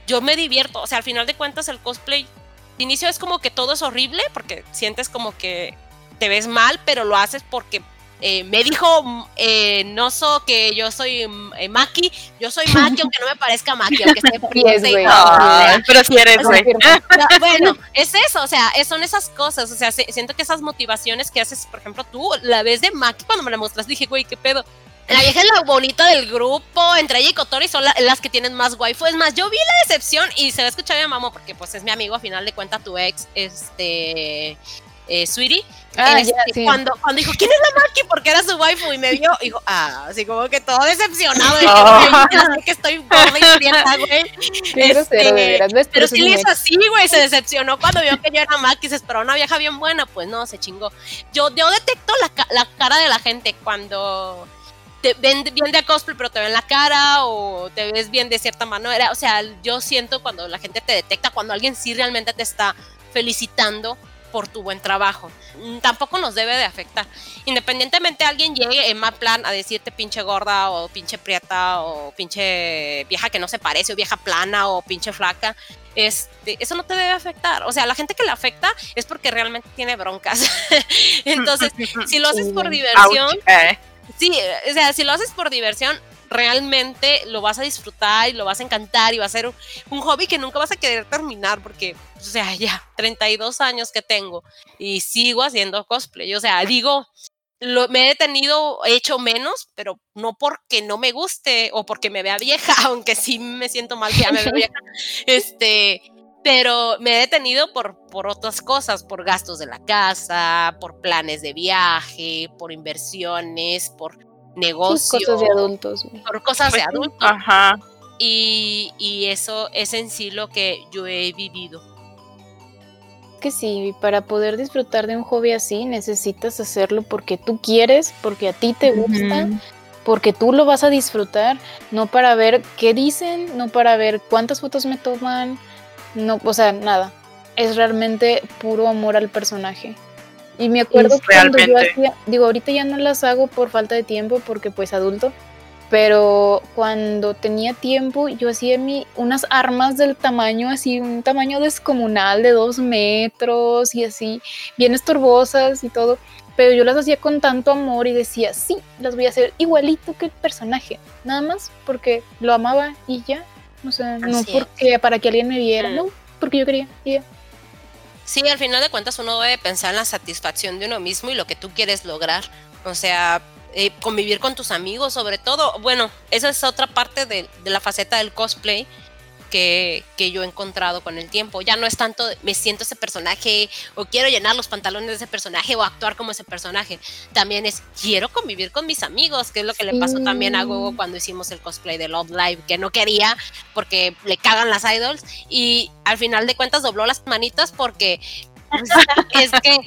yo me divierto, o sea, al final de cuentas el cosplay, de inicio es como que todo es horrible porque sientes como que te ves mal, pero lo haces porque eh, me dijo eh, Noso que yo soy eh, Maki, yo soy Maki aunque no me parezca Maki, aunque esté Y es, frita y pero si eres, Es güey. No, bueno, es eso, o sea, son esas cosas, o sea, se- siento que esas motivaciones que haces, por ejemplo, tú, la vez de Maki, cuando me la mostraste, dije, güey, qué pedo. La vieja es la bonita del grupo, entre ella y Kotori son la- las que tienen más waifu. Es más, yo vi la decepción y se va a escuchar a mi mamá porque pues es mi amigo, a final de cuentas tu ex, este, eh, Sweetie. Ah, Este, ya, sí. cuando, cuando dijo, ¿quién es la Maki? Porque era su waifu y me vio, dijo, ah, así como que todo decepcionado. de que, Oh. ya sé que estoy gorda y prieta, güey. Este. ¿ves? Pero sí es le hizo así, güey, se decepcionó cuando vio que yo era Maki, se esperó una vieja bien buena, pues no, se chingó. Yo, yo detecto la, la cara de la gente cuando te ven bien de cosplay, pero te ven la cara o te ves bien de cierta manera. O sea, yo siento cuando la gente te detecta, cuando alguien sí realmente te está felicitando por tu buen trabajo. Mm, Tampoco nos debe de afectar. Independientemente alguien llegue en mal plan a decirte pinche gorda o pinche prieta o pinche vieja que no se parece o vieja plana o pinche flaca, este, eso no te debe afectar. O sea, la gente que le afecta es porque realmente tiene broncas. Entonces, si lo haces por diversión, Ouch, eh. Sí, o sea, si lo haces por diversión, realmente lo vas a disfrutar y lo vas a encantar y va a ser un, un hobby que nunca vas a querer terminar porque, sea, ya 32 años que tengo y sigo haciendo cosplay. O sea, digo, lo, me he detenido, he hecho menos, pero no porque no me guste o porque me vea vieja, aunque sí me siento mal que ya me vea vieja. Este, pero me he detenido por, por otras cosas, por gastos de la casa, por planes de viaje, por inversiones, por negocios. Cosas de adultos. Por cosas de Pues adultos. Ajá. Y, y eso es en sí lo que yo he vivido. Que sí, para poder disfrutar de un hobby así necesitas hacerlo porque tú quieres, porque a ti te gusta, porque tú lo vas a disfrutar, no para ver qué dicen, no para ver cuántas fotos me toman, no, o sea, nada. Es realmente puro amor al personaje. Y me acuerdo cuando yo hacía, digo, ahorita ya no las hago por falta de tiempo porque pues adulto, pero cuando tenía tiempo yo hacía mi, unas armas del tamaño así, un tamaño descomunal de dos metros y así, bien estorbosas y todo, pero yo las hacía con tanto amor y decía, sí, las voy a hacer igualito que el personaje, nada más porque lo amaba y ya, o sea, no es. porque para que alguien me viera, Mm. no, porque yo quería, y ya. Sí, al final de cuentas uno debe pensar en la satisfacción de uno mismo y lo que tú quieres lograr. O sea, eh, convivir con tus amigos sobre todo. Bueno, esa es otra parte de, de la faceta del cosplay que, que yo he encontrado con el tiempo. Ya no es tanto me siento ese personaje o quiero llenar los pantalones de ese personaje o actuar como ese personaje. También es quiero convivir con mis amigos, que es lo que le pasó también a Gogo cuando hicimos el cosplay de Love Live, que no quería porque le cagan las idols y al final de cuentas dobló las manitas porque es que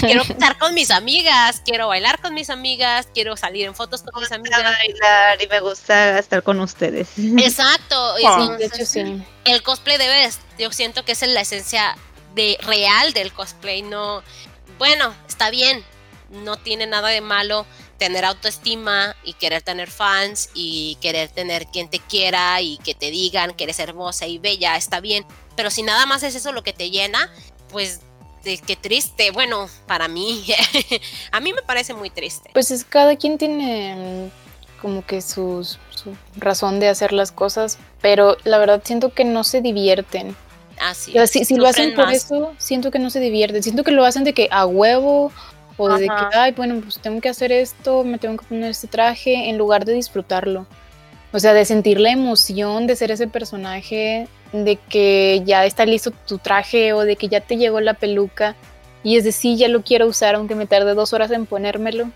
quiero estar con mis amigas, quiero bailar con mis amigas, quiero salir en fotos con mis Me gusta amigas. bailar y me gusta estar con ustedes. Exacto. Ah. Entonces, de hecho sí. el cosplay debe, de- yo siento que esa es la esencia de real del cosplay, no, bueno, está bien, no tiene nada de malo tener autoestima y querer tener fans y querer tener quien te quiera y que te digan que eres hermosa y bella, está bien, pero si nada más es eso lo que te llena, pues de qué triste, bueno, para mí, a mí me parece muy triste. Pues es cada quien tiene mm, como que sus, su razón de hacer las cosas, pero la verdad siento que no se divierten. Así. Sea, si, si lo hacen por más. eso, siento que no se divierten. Siento que lo hacen de que a huevo o de que, ay, bueno, pues tengo que hacer esto, me tengo que poner este traje, en lugar de disfrutarlo. O sea, de sentir la emoción de ser ese personaje, de que ya está listo tu traje o de que ya te llegó la peluca y es de sí, ya lo quiero usar, aunque me tarde dos horas en ponérmelo.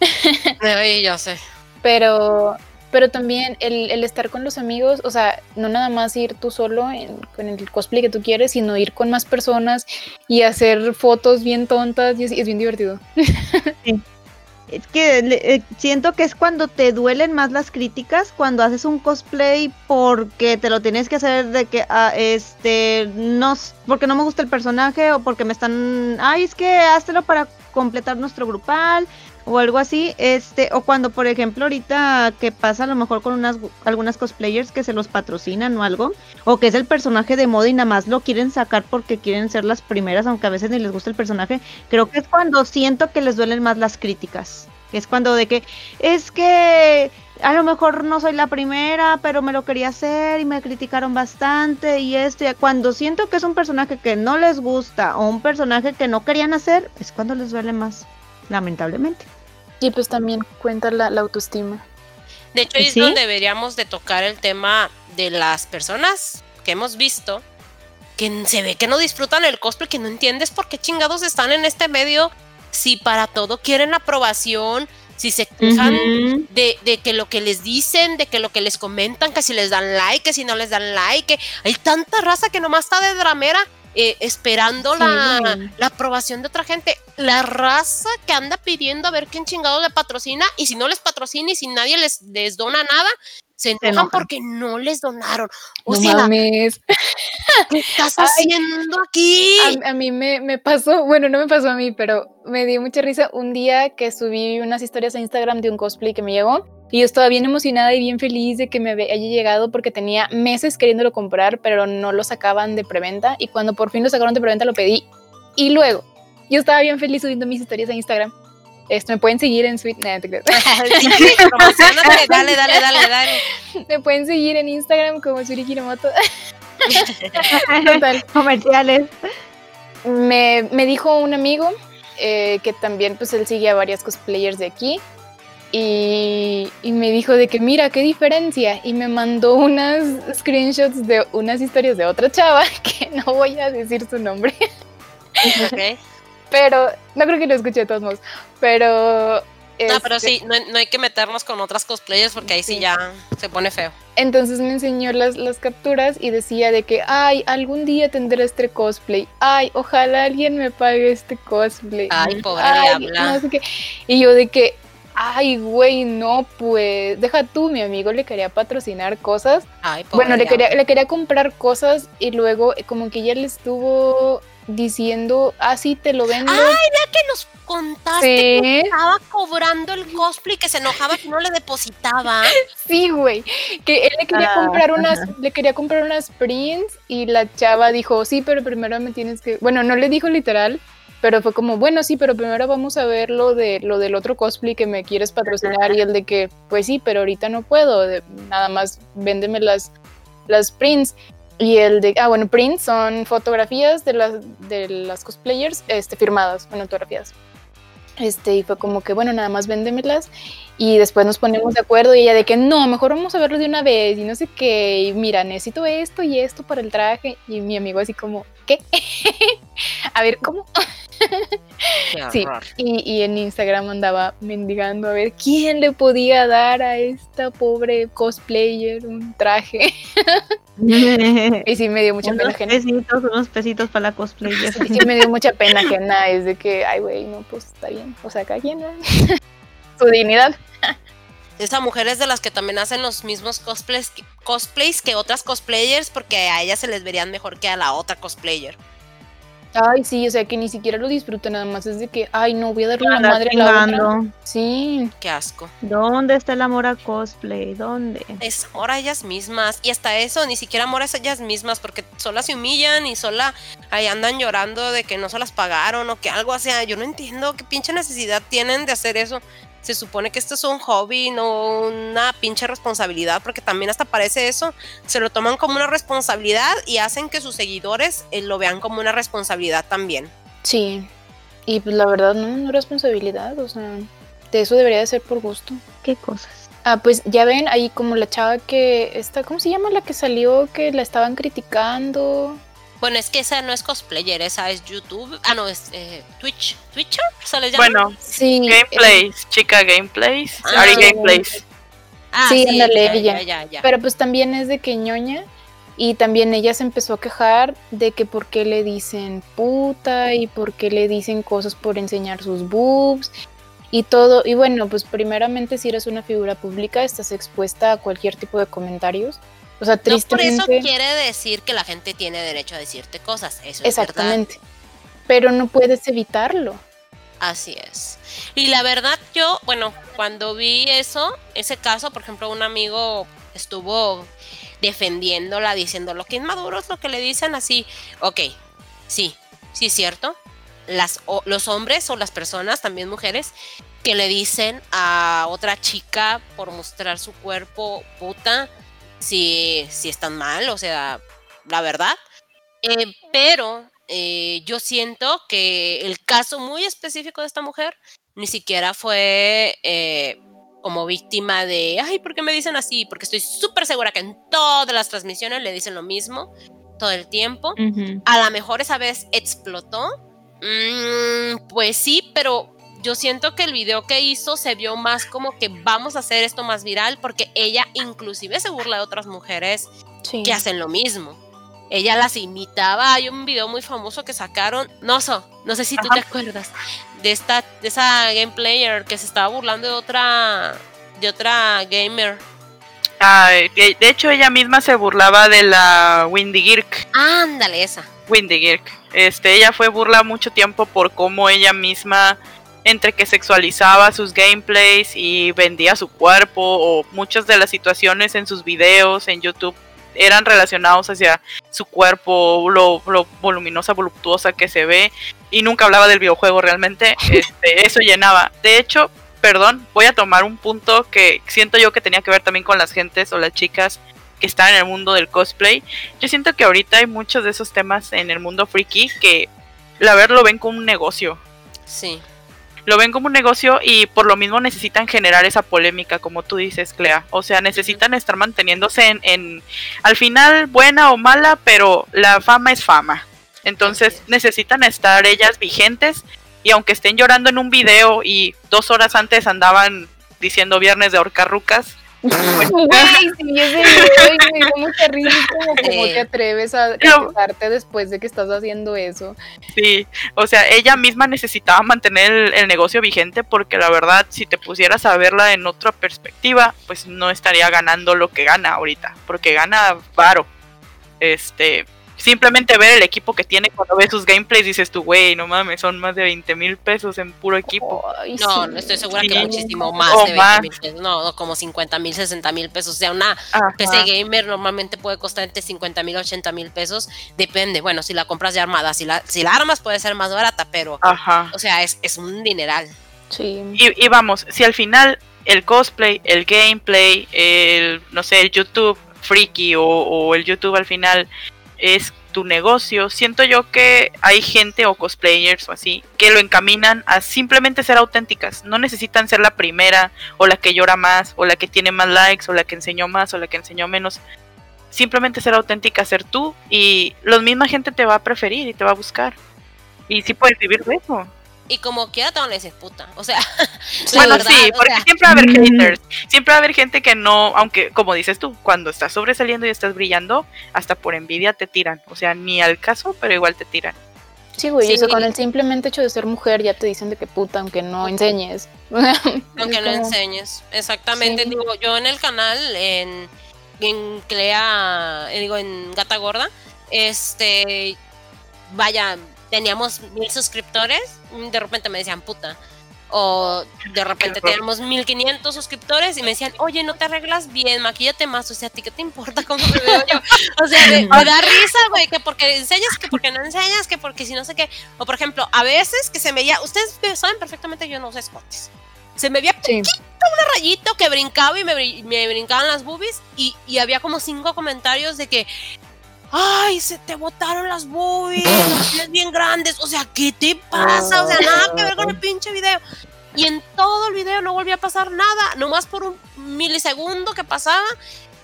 Ay, ya sé. Pero, pero también el, el estar con los amigos, o sea, no nada más ir tú solo en- con el cosplay que tú quieres, sino ir con más personas y hacer fotos bien tontas y es, es bien divertido. Es que eh, siento que es cuando te duelen más las críticas, cuando haces un cosplay porque te lo tienes que hacer de que, ah, este, no, porque no me gusta el personaje o porque me están, ay, es que háztelo para completar nuestro grupal o algo así, este, o cuando, por ejemplo, ahorita que pasa a lo mejor con unas, algunas cosplayers que se los patrocinan o algo, o que es el personaje de moda y nada más lo quieren sacar porque quieren ser las primeras, aunque a veces ni les gusta el personaje, creo que es cuando siento que les duelen más las críticas. Es cuando de que es que a lo mejor no soy la primera, pero me lo quería hacer y me criticaron bastante y esto. Y cuando siento que es un personaje que no les gusta o un personaje que no querían hacer, es cuando les duele más, lamentablemente. Y pues también cuenta la, la autoestima. De hecho, ahí es donde deberíamos de tocar el tema de las personas que hemos visto que se ve que no disfrutan el cosplay, que no entiendes por qué chingados están en este medio si para todo quieren aprobación, si se quejan de, de que lo que les dicen, de que lo que les comentan, que si les dan like, que si no les dan like, que hay tanta raza que nomás está de dramera eh, esperando la, la aprobación de otra gente. La raza que anda pidiendo a ver quién chingado le patrocina y si no les patrocina y si nadie les, les dona nada, se enojan, enojan. porque no les donaron. O no sea, mames. ¿qué estás Ay. haciendo aquí? A, a mí me, me pasó, bueno, no me pasó a mí, pero me dio mucha risa un día que subí unas historias a Instagram de un cosplay que me llegó y yo estaba bien emocionada y bien feliz de que me haya llegado porque tenía meses queriéndolo comprar, pero no lo sacaban de preventa y cuando por fin lo sacaron de preventa lo pedí y luego yo estaba bien feliz subiendo mis historias a Instagram. Esto me pueden seguir en Sweet, nah. Sí, sí, dale, dale, dale, dale. me pueden seguir en Instagram como Suri Hiramoto. Total. Comerciales. me, me dijo un amigo eh, que también pues él sigue a varias cosplayers de aquí. Y, y me dijo de que mira qué diferencia y me mandó unas screenshots de unas historias de otra chava que no voy a decir su nombre Ok. Pero no creo que lo escuche de todos modos pero No, pero este, sí, no, no hay que meternos con otras cosplayers porque ahí sí, Sí. ya se pone feo. Entonces me enseñó las, las capturas y decía de que, ay, algún día tendré este cosplay. Ay, ojalá alguien me pague este cosplay. Ay, pobre Ay, diabla. no sé qué. Y yo de que, ay, güey, no, pues, deja tú, mi amigo le quería patrocinar cosas. Ay, pobre bueno, le quería, le quería comprar cosas y luego eh, como que ella le estuvo diciendo, ah, sí, te lo vendo. que nos contaste que estaba cobrando el cosplay que se enojaba que no le depositaba. sí, güey. Que él le quería Ah, comprar unas, le quería comprar unas prints y la chava dijo, sí, pero primero me tienes que. Bueno, no le dijo literal, pero fue como, bueno, sí, pero primero vamos a ver lo de lo del otro cosplay que me quieres patrocinar. Y el de que, pues sí, pero ahorita no puedo. de- nada más véndeme las, las prints. Y el de, ah, bueno, prints son fotografías de las, de las cosplayers este, firmadas, bueno, autografiadas. Este, y fue como que, bueno, nada más véndemelas y después nos ponemos de acuerdo y ella de que no, mejor vamos a verlo de una vez y no sé qué, y mira, necesito esto y esto para el traje y mi amigo así como, ¿qué? a ver, ¿cómo? Sí. Y, y en Instagram andaba mendigando a ver quién le podía dar a esta pobre cosplayer un traje. y sí me dio mucha pena unos ajena. pesitos, unos pesitos para la cosplay. Sí, sí me dio mucha pena ajena, es de que, ay, güey, no, pues está bien. O sea, cada quien. Su dignidad. Esa mujer es de las que también hacen los mismos cosplays que, cosplays que otras cosplayers porque a ellas se les verían mejor que a la otra cosplayer. Ay, sí, o sea, que ni siquiera lo disfruta, nada más es de que, ay, no, voy a darle la madre a la otra. Sí, Qué asco. ¿Dónde está el amor a cosplay? ¿Dónde? Es amor a ellas mismas. Y hasta eso, ni siquiera amor a ellas mismas, porque solas se humillan y sola ahí andan llorando de que no se las pagaron o que algo. O sea, yo no entiendo qué pinche necesidad tienen de hacer eso. Se supone que esto es un hobby, no una pinche responsabilidad, porque también hasta parece eso. Se lo toman como una responsabilidad y hacen que sus seguidores eh, lo vean como una responsabilidad también. sí. Y pues la verdad, no, no es responsabilidad, o sea, de eso debería de ser por gusto. ¿Qué cosas? Ah, pues ya ven, ahí como la chava que está, ¿cómo se llama la que salió? Que la estaban criticando. Bueno, es que esa no es cosplayer, esa es YouTube. Ah, no, es eh, Twitch. ¿Twitcher? ¿Se les llama? Bueno, Sí. eh, gameplays, chica gameplays, Ah, Ari sí. Gameplays. Ah, Sí, ándale, ya, ella. ya, ya, ya. Pero pues también es de que ñoña. Y también ella se empezó a quejar de que por qué le dicen puta y por qué le dicen cosas por enseñar sus boobs y todo. Y bueno, pues primeramente si eres una figura pública estás expuesta a cualquier tipo de comentarios. O sea, No por eso tristemente. quiere decir que la gente tiene derecho a decirte cosas. Eso es verdad. exactamente. Pero no puedes evitarlo. Así es. Y la verdad, yo, bueno, cuando vi eso, ese caso, por ejemplo, un amigo estuvo defendiéndola, diciendo lo que inmaduro es lo que le dicen así. Ok, sí, sí es cierto. Las, o- los hombres o las personas, también mujeres, que le dicen a otra chica por mostrar su cuerpo puta, si, si están mal, o sea, la verdad. Eh, pero eh, yo siento que el caso muy específico de esta mujer ni siquiera fue eh, como víctima de, ay, ¿por qué me dicen así? Porque estoy súper segura que en todas las transmisiones le dicen lo mismo todo el tiempo. A lo mejor esa vez explotó. Mm, pues sí, pero yo siento que el video que hizo se vio más como que vamos a hacer esto más viral porque ella inclusive se burla de otras mujeres Sí. que hacen lo mismo. Ella las imitaba. Hay un video muy famoso que sacaron. No, so, no sé si tú te acuerdas de esta, de esa game player que se estaba burlando de otra, de otra gamer. Ay, de hecho, ella misma se burlaba de la Windy Girk. Ándale, esa. Windy Girk. Este, ella fue burla mucho tiempo por cómo ella misma entre que sexualizaba sus gameplays y vendía su cuerpo o muchas de las situaciones en sus videos en YouTube eran relacionados hacia su cuerpo, lo, lo voluminosa, voluptuosa que se ve y nunca hablaba del videojuego realmente. Este, eso llenaba. De hecho, perdón, voy a tomar un punto que siento yo que tenía que ver también con las gentes o las chicas que están en el mundo del cosplay. Yo siento que ahorita hay muchos de esos temas en el mundo friki que la verdad lo ven como un negocio. Sí. Lo ven como un negocio y por lo mismo necesitan generar esa polémica, como tú dices, Clea. O sea, necesitan estar manteniéndose en, en al final, buena o mala, pero la fama es fama. Entonces necesitan estar ellas vigentes y aunque estén llorando en un video y dos horas antes andaban diciendo viernes de horcarrucas, Güey, sí, ese video me dio mucha risa. Como, ¿Cómo te atreves a quejarte después de que estás haciendo eso? Sí, o sea, ella misma necesitaba mantener el, el negocio vigente porque la verdad, si te pusieras a verla en otra perspectiva, pues no estaría ganando lo que gana ahorita, porque gana varo. Este, simplemente ver el equipo que tiene cuando ves sus gameplays dices tú, güey, no mames, son más de 20 mil pesos en puro equipo. Ay, No, sí. no estoy segura Sí. que muchísimo más O de 20 más. mil pesos. No, no, como 50 mil, 60 mil pesos. O sea, una Ajá. PC gamer normalmente puede costar entre 50 mil, 80 mil pesos. Depende. Bueno, si la compras ya armada, si la, si la armas puede ser más barata, pero, Ajá. o sea, es, es un dineral. Sí. Y, y vamos, si al final el cosplay, el gameplay, el, no sé, el YouTube freaky o, o el YouTube al final es tu negocio, siento yo que hay gente o cosplayers o así que lo encaminan a simplemente ser auténticas. No necesitan ser la primera o la que llora más o la que tiene más likes o la que enseñó más o la que enseñó menos. Simplemente ser auténtica, ser tú y la misma gente te va a preferir y te va a buscar. Y sí puedes vivir de eso. Y como quiera te van a decir puta. O sea, Bueno, verdad, sí, o porque sea, siempre va a haber haters. Siempre va a haber gente que no, aunque como dices tú, cuando estás sobresaliendo y estás brillando, hasta por envidia te tiran. O sea, ni al caso, pero igual te tiran. Sí, güey, Sí. o sea, con el simplemente hecho de ser mujer ya te dicen de que puta, aunque no enseñes. Aunque no enseñes. Exactamente. Sí. Digo, yo en el canal, en, en Clea, eh, digo, en Gata Gorda, este, vaya, teníamos mil suscriptores, de repente me decían puta. O de repente teníamos 1500 suscriptores y me decían, oye, no te arreglas bien, maquíllate más. O sea, ¿a ti qué te importa cómo me veo yo? O sea, me, me da risa, güey, que porque enseñas, que porque no enseñas, que porque si no sé qué. O por ejemplo, a veces que se me veía, ustedes saben perfectamente que yo no uso escotes. Se me veía Sí. rayito que brincaba y me, me brincaban las boobies y, y había como cinco comentarios de que ay, se te botaron las boobies, las tienes bien grandes, o sea, ¿qué te pasa? O sea, nada que ver con el pinche video. Y en todo el video no volvía a pasar nada, nomás por un milisegundo que pasaba.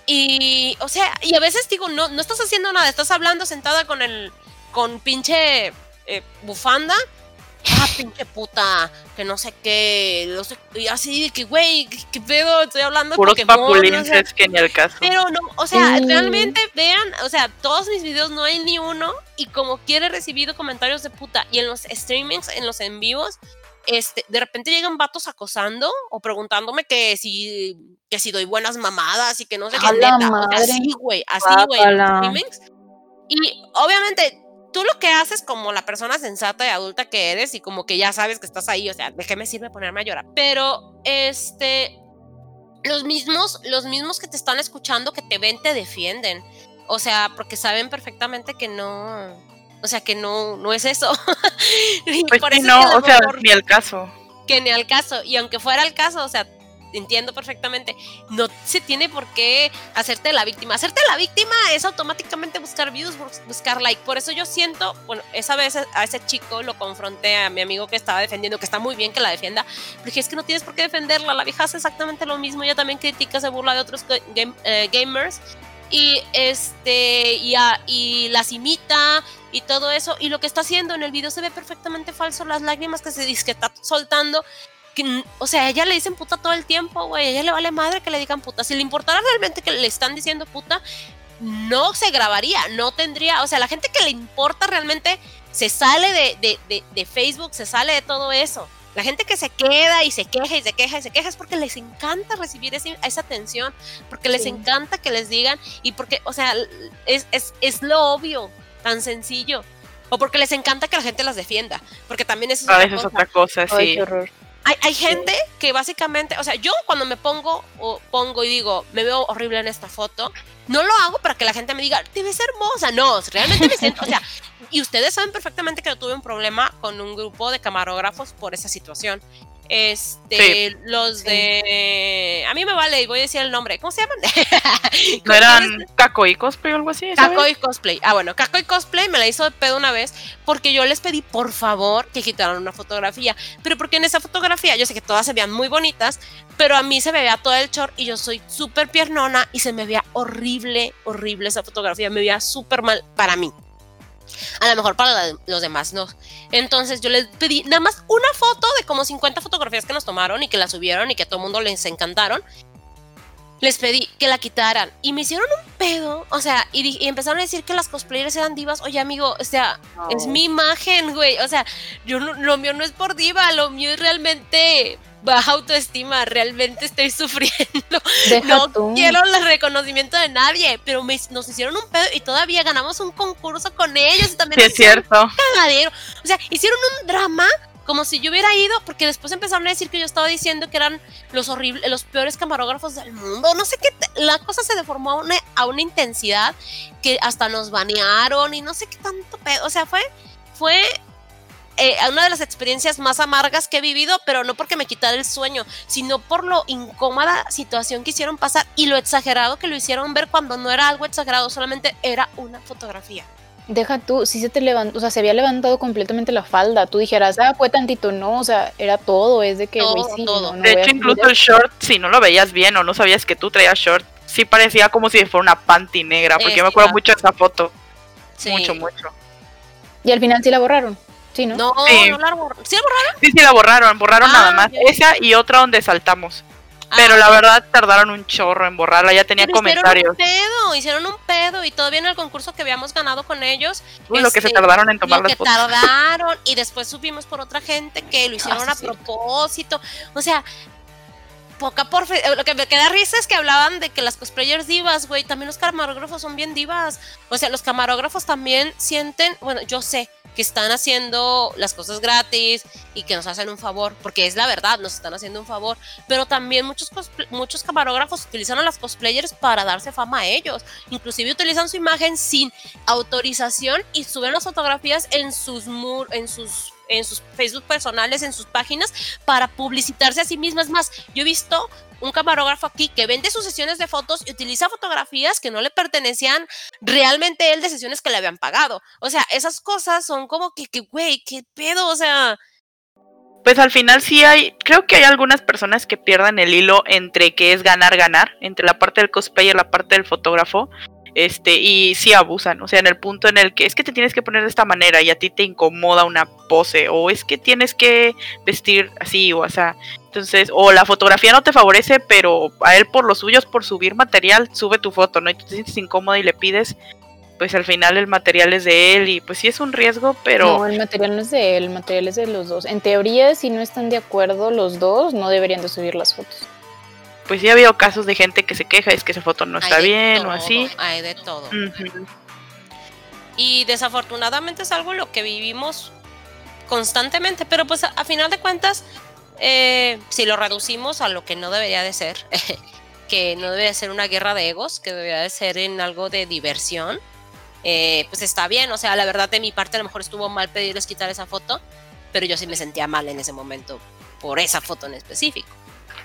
Y, o sea, y a veces digo, no, no estás haciendo nada, estás hablando sentada con el, con pinche eh, bufanda. Ah, pinche puta, que no sé qué, no sé, y así de que, güey, ¿qué, qué pedo? Estoy hablando de Puros Pokémon, papulinces o sea, que ni al caso. pero no, o sea, Mm. realmente vean, o sea, todos mis videos no hay ni uno y como quiera he recibido comentarios de puta y en los streamings, en los en vivos, este, de repente llegan vatos acosando o preguntándome que si que si doy buenas mamadas y que no sé qué ¡A la neta, o sea, madre! así, güey, así, güey, en los streamings. Y obviamente tú lo que haces como la persona sensata y adulta que eres y como que ya sabes que estás ahí, o sea, ¿de qué me sirve ponerme a llorar? Pero este los mismos, los mismos que te están escuchando, que te ven, te defienden. O sea, porque saben perfectamente que no, o sea, que no, no es eso. Y Pues por sí, eso es que no, o sea, ni al caso. que ni al caso. Y aunque fuera el caso, o sea, entiendo perfectamente, no se tiene por qué hacerte la víctima. Hacerte la víctima es automáticamente buscar views, bus- buscar like. Por eso yo siento, bueno, esa vez a ese chico lo confronté a mi amigo que estaba defendiendo, que está muy bien que la defienda. Pero dije, es que no tienes por qué defenderla. La vieja hace exactamente lo mismo. Ella también critica, se burla de otros ga- game- eh, gamers. Y este, y, a- y las imita y todo eso. Y lo que está haciendo en el video se ve perfectamente falso. Las lágrimas que se dice que está soltando. Que, n- o sea, a ella le dicen puta todo el tiempo, güey. A ella le vale madre que le digan puta. Si le importara realmente que le están diciendo puta, no se grabaría, no tendría. O sea, la gente que le importa realmente se sale de, de- de- de Facebook, se sale de todo eso. La gente que se queda y se queja y se queja y se queja es porque les encanta recibir ese- esa atención, porque les Sí. encanta que les digan y porque, o sea, es, es, es lo obvio, tan sencillo. O porque les encanta que la gente las defienda, porque también eso es A otra cosa. otra cosa, Ay, sí. qué horror. Hay, hay gente que básicamente, o sea, yo cuando me pongo o pongo y digo, me veo horrible en esta foto, no lo hago para que la gente me diga, te ves hermosa. No, realmente me siento, o sea, y ustedes saben perfectamente que yo tuve un problema con un grupo de camarógrafos por esa situación. Este, los de. A mí me vale, y voy a decir el nombre. ¿Cómo se llaman? ¿No eran Caco y Cosplay o algo así? y Cosplay. Ah, bueno, Caco y Cosplay me la hizo de pedo una vez porque yo les pedí por favor que quitaran una fotografía. Pero porque en esa fotografía, yo sé que todas se veían muy bonitas, pero a mí se me veía todo el short y yo soy súper piernona y se me veía horrible, horrible esa fotografía. Me veía súper mal para mí. A lo mejor para los demás no. Entonces yo les pedí nada más una foto de como 50 fotografías que nos tomaron y que la subieron y que a todo el mundo les encantaron. Les pedí que la quitaran y me hicieron un pedo. O sea, y, empezaron a decir que las cosplayers eran divas. Oye, amigo, o sea, es mi imagen, güey. O sea, yo no- lo mío no es por diva, lo mío es realmente baja autoestima. Realmente estoy sufriendo. Deja No tú. quiero el reconocimiento de nadie, pero me- nos hicieron un pedo y todavía ganamos un concurso con ellos y también Sí, es cierto. un cagadero. O sea, hicieron un drama como si yo hubiera ido, porque después empezaron a decir que yo estaba diciendo que eran los horribles, los peores camarógrafos del mundo. No sé qué, la cosa se deformó a una, a una intensidad que hasta nos banearon y no sé qué tanto pedo. O sea, fue, fue eh, una de las experiencias más amargas que he vivido, pero no porque me quitara el sueño, sino por lo incómoda situación que hicieron pasar y lo exagerado que lo hicieron ver cuando no era algo exagerado, solamente era una fotografía. Deja tú, si se te levantó, o sea, se había levantado completamente la falda. Tú dijeras, ah, fue tantito, no, o sea, era todo, es de que, Todo, sí, todo. no, no De hecho, incluso el short, si no lo veías bien o no sabías que tú traías short, sí parecía como si fuera una panty negra, porque yo me acuerdo mucho de esa foto. Sí. Mucho, mucho. Y al final sí la borraron, sí, ¿no? No, Sí. no la borraron. ¿Sí la borraron? Sí, sí, la borraron, borraron Ah, nada más. ya. Esa y otra donde saltamos. Pero Ah, la verdad tardaron un chorro en borrarla, ya tenía pero comentarios. Hicieron un pedo, hicieron un pedo y todavía en el concurso que habíamos ganado con ellos, Uy, lo que se este, tardaron en tomar lo las que tardaron y después supimos por otra gente que lo hicieron sí, a propósito. O sea, poca por lo que me queda risa es que hablaban de que las cosplayers divas, güey, también los camarógrafos son bien divas. O sea, los camarógrafos también sienten, bueno, yo sé que están haciendo las cosas gratis y que nos hacen un favor, porque es la verdad, nos están haciendo un favor, pero también muchos muchos camarógrafos utilizan a las cosplayers para darse fama a ellos. Inclusive utilizan su imagen sin autorización y suben las fotografías en sus mur en sus en sus Facebook personales, en sus páginas, para publicitarse a sí mismas. Es más, yo he visto un camarógrafo aquí que vende sus sesiones de fotos y utiliza fotografías que no le pertenecían realmente él de sesiones que le habían pagado. O sea, esas cosas son como que, que, güey, qué pedo, o sea, Pues al final sí hay, creo que hay algunas personas que pierdan el hilo entre que es ganar, ganar, entre la parte del cosplayer y la parte del fotógrafo, este, y sí abusan, o sea, en el punto en el que es que te tienes que poner de esta manera y a ti te incomoda una pose, o es que tienes que vestir así o así. Entonces, o la fotografía no te favorece, pero a él por los suyos, por subir material, sube tu foto, ¿no? Y tú te sientes incómoda y le pides, pues al final el material es de él y pues sí es un riesgo, pero... No, el material no es de él, el material es de los dos. En teoría, si no están de acuerdo los dos, no deberían de subir las fotos. Pues sí ha habido casos de gente que se queja, es que esa foto no hay está bien o así. Hay de todo. Y desafortunadamente es algo lo que vivimos constantemente, pero pues a, a final de cuentas, eh, si lo reducimos a lo que no debería de ser, que no debería ser una guerra de egos, que debería de ser en algo de diversión, eh, pues está bien, o sea, la verdad de mi parte a lo mejor estuvo mal pedirles quitar esa foto, pero yo sí me sentía mal en ese momento por esa foto en específico.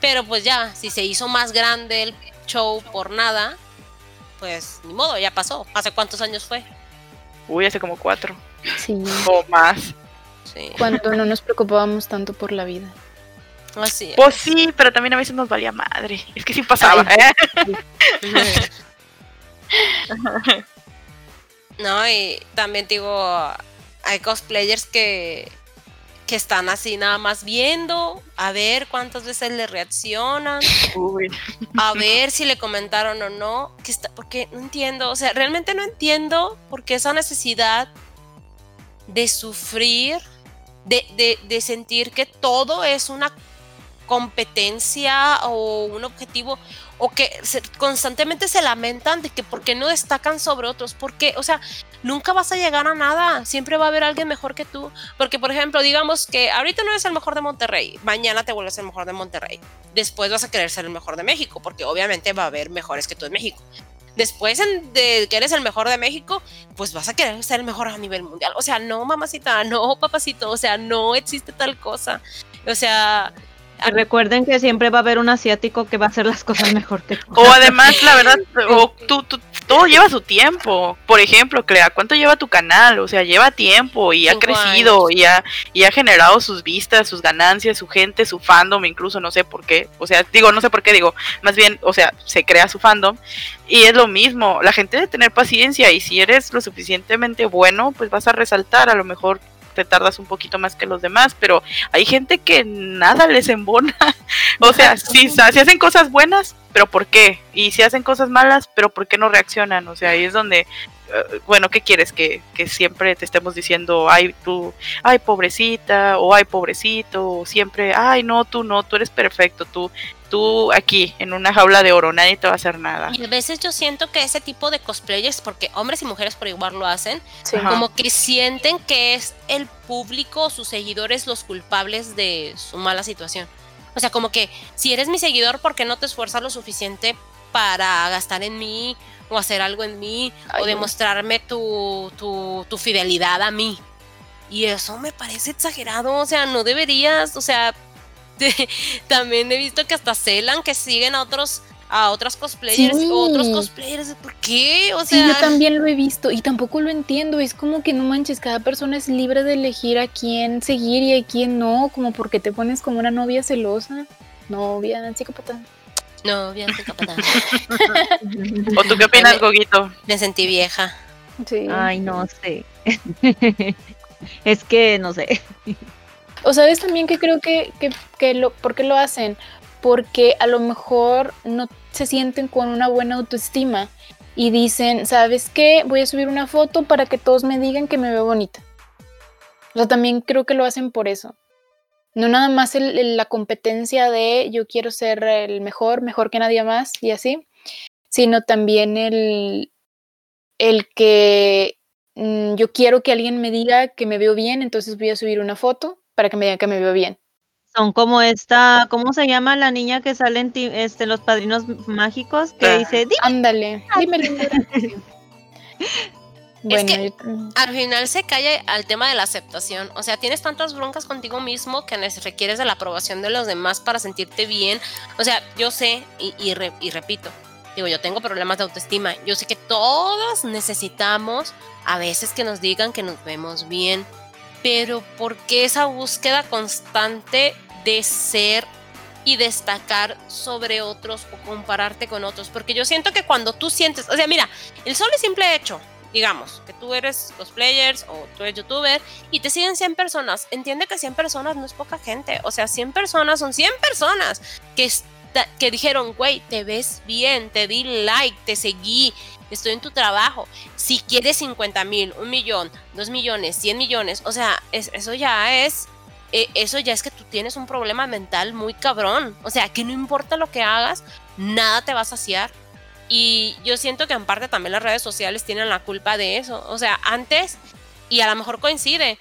Pero pues ya, si se hizo más grande el show por nada, pues ni modo, ya pasó. ¿Hace cuántos años fue? Uy, hace como cuatro Sí. o más. Sí. Cuando no nos preocupábamos tanto por la vida. Así Pues sí, pero también a veces nos valía madre. Es que sí pasaba, ¿eh? No, y también digo, hay cosplayers que, que están así nada más viendo, a ver cuántas veces le reaccionan, Uy. a ver si le comentaron o no, que está, porque no entiendo, o sea, realmente no entiendo por qué esa necesidad de sufrir, de, de, de sentir que todo es una competencia o un objetivo o que se- constantemente se lamentan de que por qué no destacan sobre otros, porque, o sea, nunca vas a llegar a nada, siempre va a haber alguien mejor que tú, porque por ejemplo, digamos que ahorita no eres el mejor de Monterrey, mañana te vuelves el mejor de Monterrey, después vas a querer ser el mejor de México, porque obviamente va a haber mejores que tú en México. Después en- de que eres el mejor de México, pues vas a querer ser el mejor a nivel mundial. O sea, no, mamacita, no, papacito, o sea, no existe tal cosa. O sea, Recuerden que siempre va a haber un asiático que va a hacer las cosas mejor que tú. O además, la verdad, o tú, tú- todo lleva su tiempo. Por ejemplo, Clea, ¿cuánto lleva tu canal? O sea, lleva tiempo y ha crecido y ha, y ha generado sus vistas, sus ganancias, su gente, su fandom, incluso no sé por qué. O sea, digo, no sé por qué, digo, más bien, o sea, se crea su fandom. Y es lo mismo, la gente debe tener paciencia y si eres lo suficientemente bueno, pues vas a resaltar, a lo mejor te tardas un poquito más que los demás, pero hay gente que nada les embona. o sea, si, si hacen cosas buenas, pero ¿por qué? Y si hacen cosas malas, pero ¿por qué no reaccionan? O sea, ahí es donde, eh, bueno, ¿qué quieres? Que, que siempre te estemos diciendo, ay, tú, ay, pobrecita, o ay, pobrecito, o siempre, ay, no, tú no, tú eres perfecto, tú, tú aquí, en una jaula de oro, nadie te va a hacer nada. Y a veces yo siento que ese tipo de cosplayers, porque hombres y mujeres por igual lo hacen, Sí. Como que sienten que es el público, sus seguidores, los culpables de su mala situación. O sea, como que si eres mi seguidor, ¿por qué no te esfuerzas lo suficiente para gastar en mí o hacer algo en mí Ay, o demostrarme tu, tu, tu fidelidad a mí? Y eso me parece exagerado, o sea, no deberías, o sea, también he visto que hasta celan que siguen a otros a otras cosplayers Sí. otros cosplayers, ¿por qué? O Sí, sea, yo también lo he visto y tampoco lo entiendo. Es como que no manches, cada persona es libre de elegir a quién seguir y a quién no. Como porque te pones como una novia celosa. Novia, psicópata. no, bien, psicópata. ¿O tú qué opinas, Me- Goguito? Me sentí vieja. Sí. Ay, no sé. es que no sé. O sabes también que creo que, que, que lo, ¿por lo hacen? Porque a lo mejor no se sienten con una buena autoestima y dicen, ¿sabes qué? Voy a subir una foto para que todos me digan que me veo bonita. O sea, también creo que lo hacen por eso. No nada más la competencia de yo quiero ser el mejor, mejor que nadie más y así, sino también el, el que mm, yo quiero que alguien me diga que me veo bien, entonces voy a subir una foto para que me digan que me veo bien. Son como esta, ¿cómo se llama la niña que sale en ti- este, Los Padrinos Mágicos? Que Ah. dice, "Di- Ándale, dímelo. bueno, que- Al final se cae al tema de la aceptación. O sea, tienes tantas broncas contigo mismo que requieres de la aprobación de los demás para sentirte bien. O sea, yo sé, y, y re- y repito, digo, yo tengo problemas de autoestima. Yo sé que todos necesitamos a veces que nos digan que nos vemos bien. Pero ¿por qué esa búsqueda constante de ser y destacar sobre otros o compararte con otros? Porque yo siento que cuando tú sientes, o sea, mira, el solo y simple hecho, digamos, que tú eres cosplayers o tú eres youtuber y te siguen 100 personas, entiende que 100 personas no es poca gente, o sea, 100 personas son 100 personas que, esta- que dijeron, güey, te ves bien, te di like, te seguí, estoy en tu trabajo. Si quieres 50 mil, un millón, dos millones, 100 millones, o sea, es- eso ya es... eh, eso ya es que tú tienes un problema mental muy cabrón. O sea, que no importa lo que hagas, nada te va a saciar. Y yo siento que en parte también las redes sociales tienen la culpa de eso. O sea, antes, y a lo mejor coincide,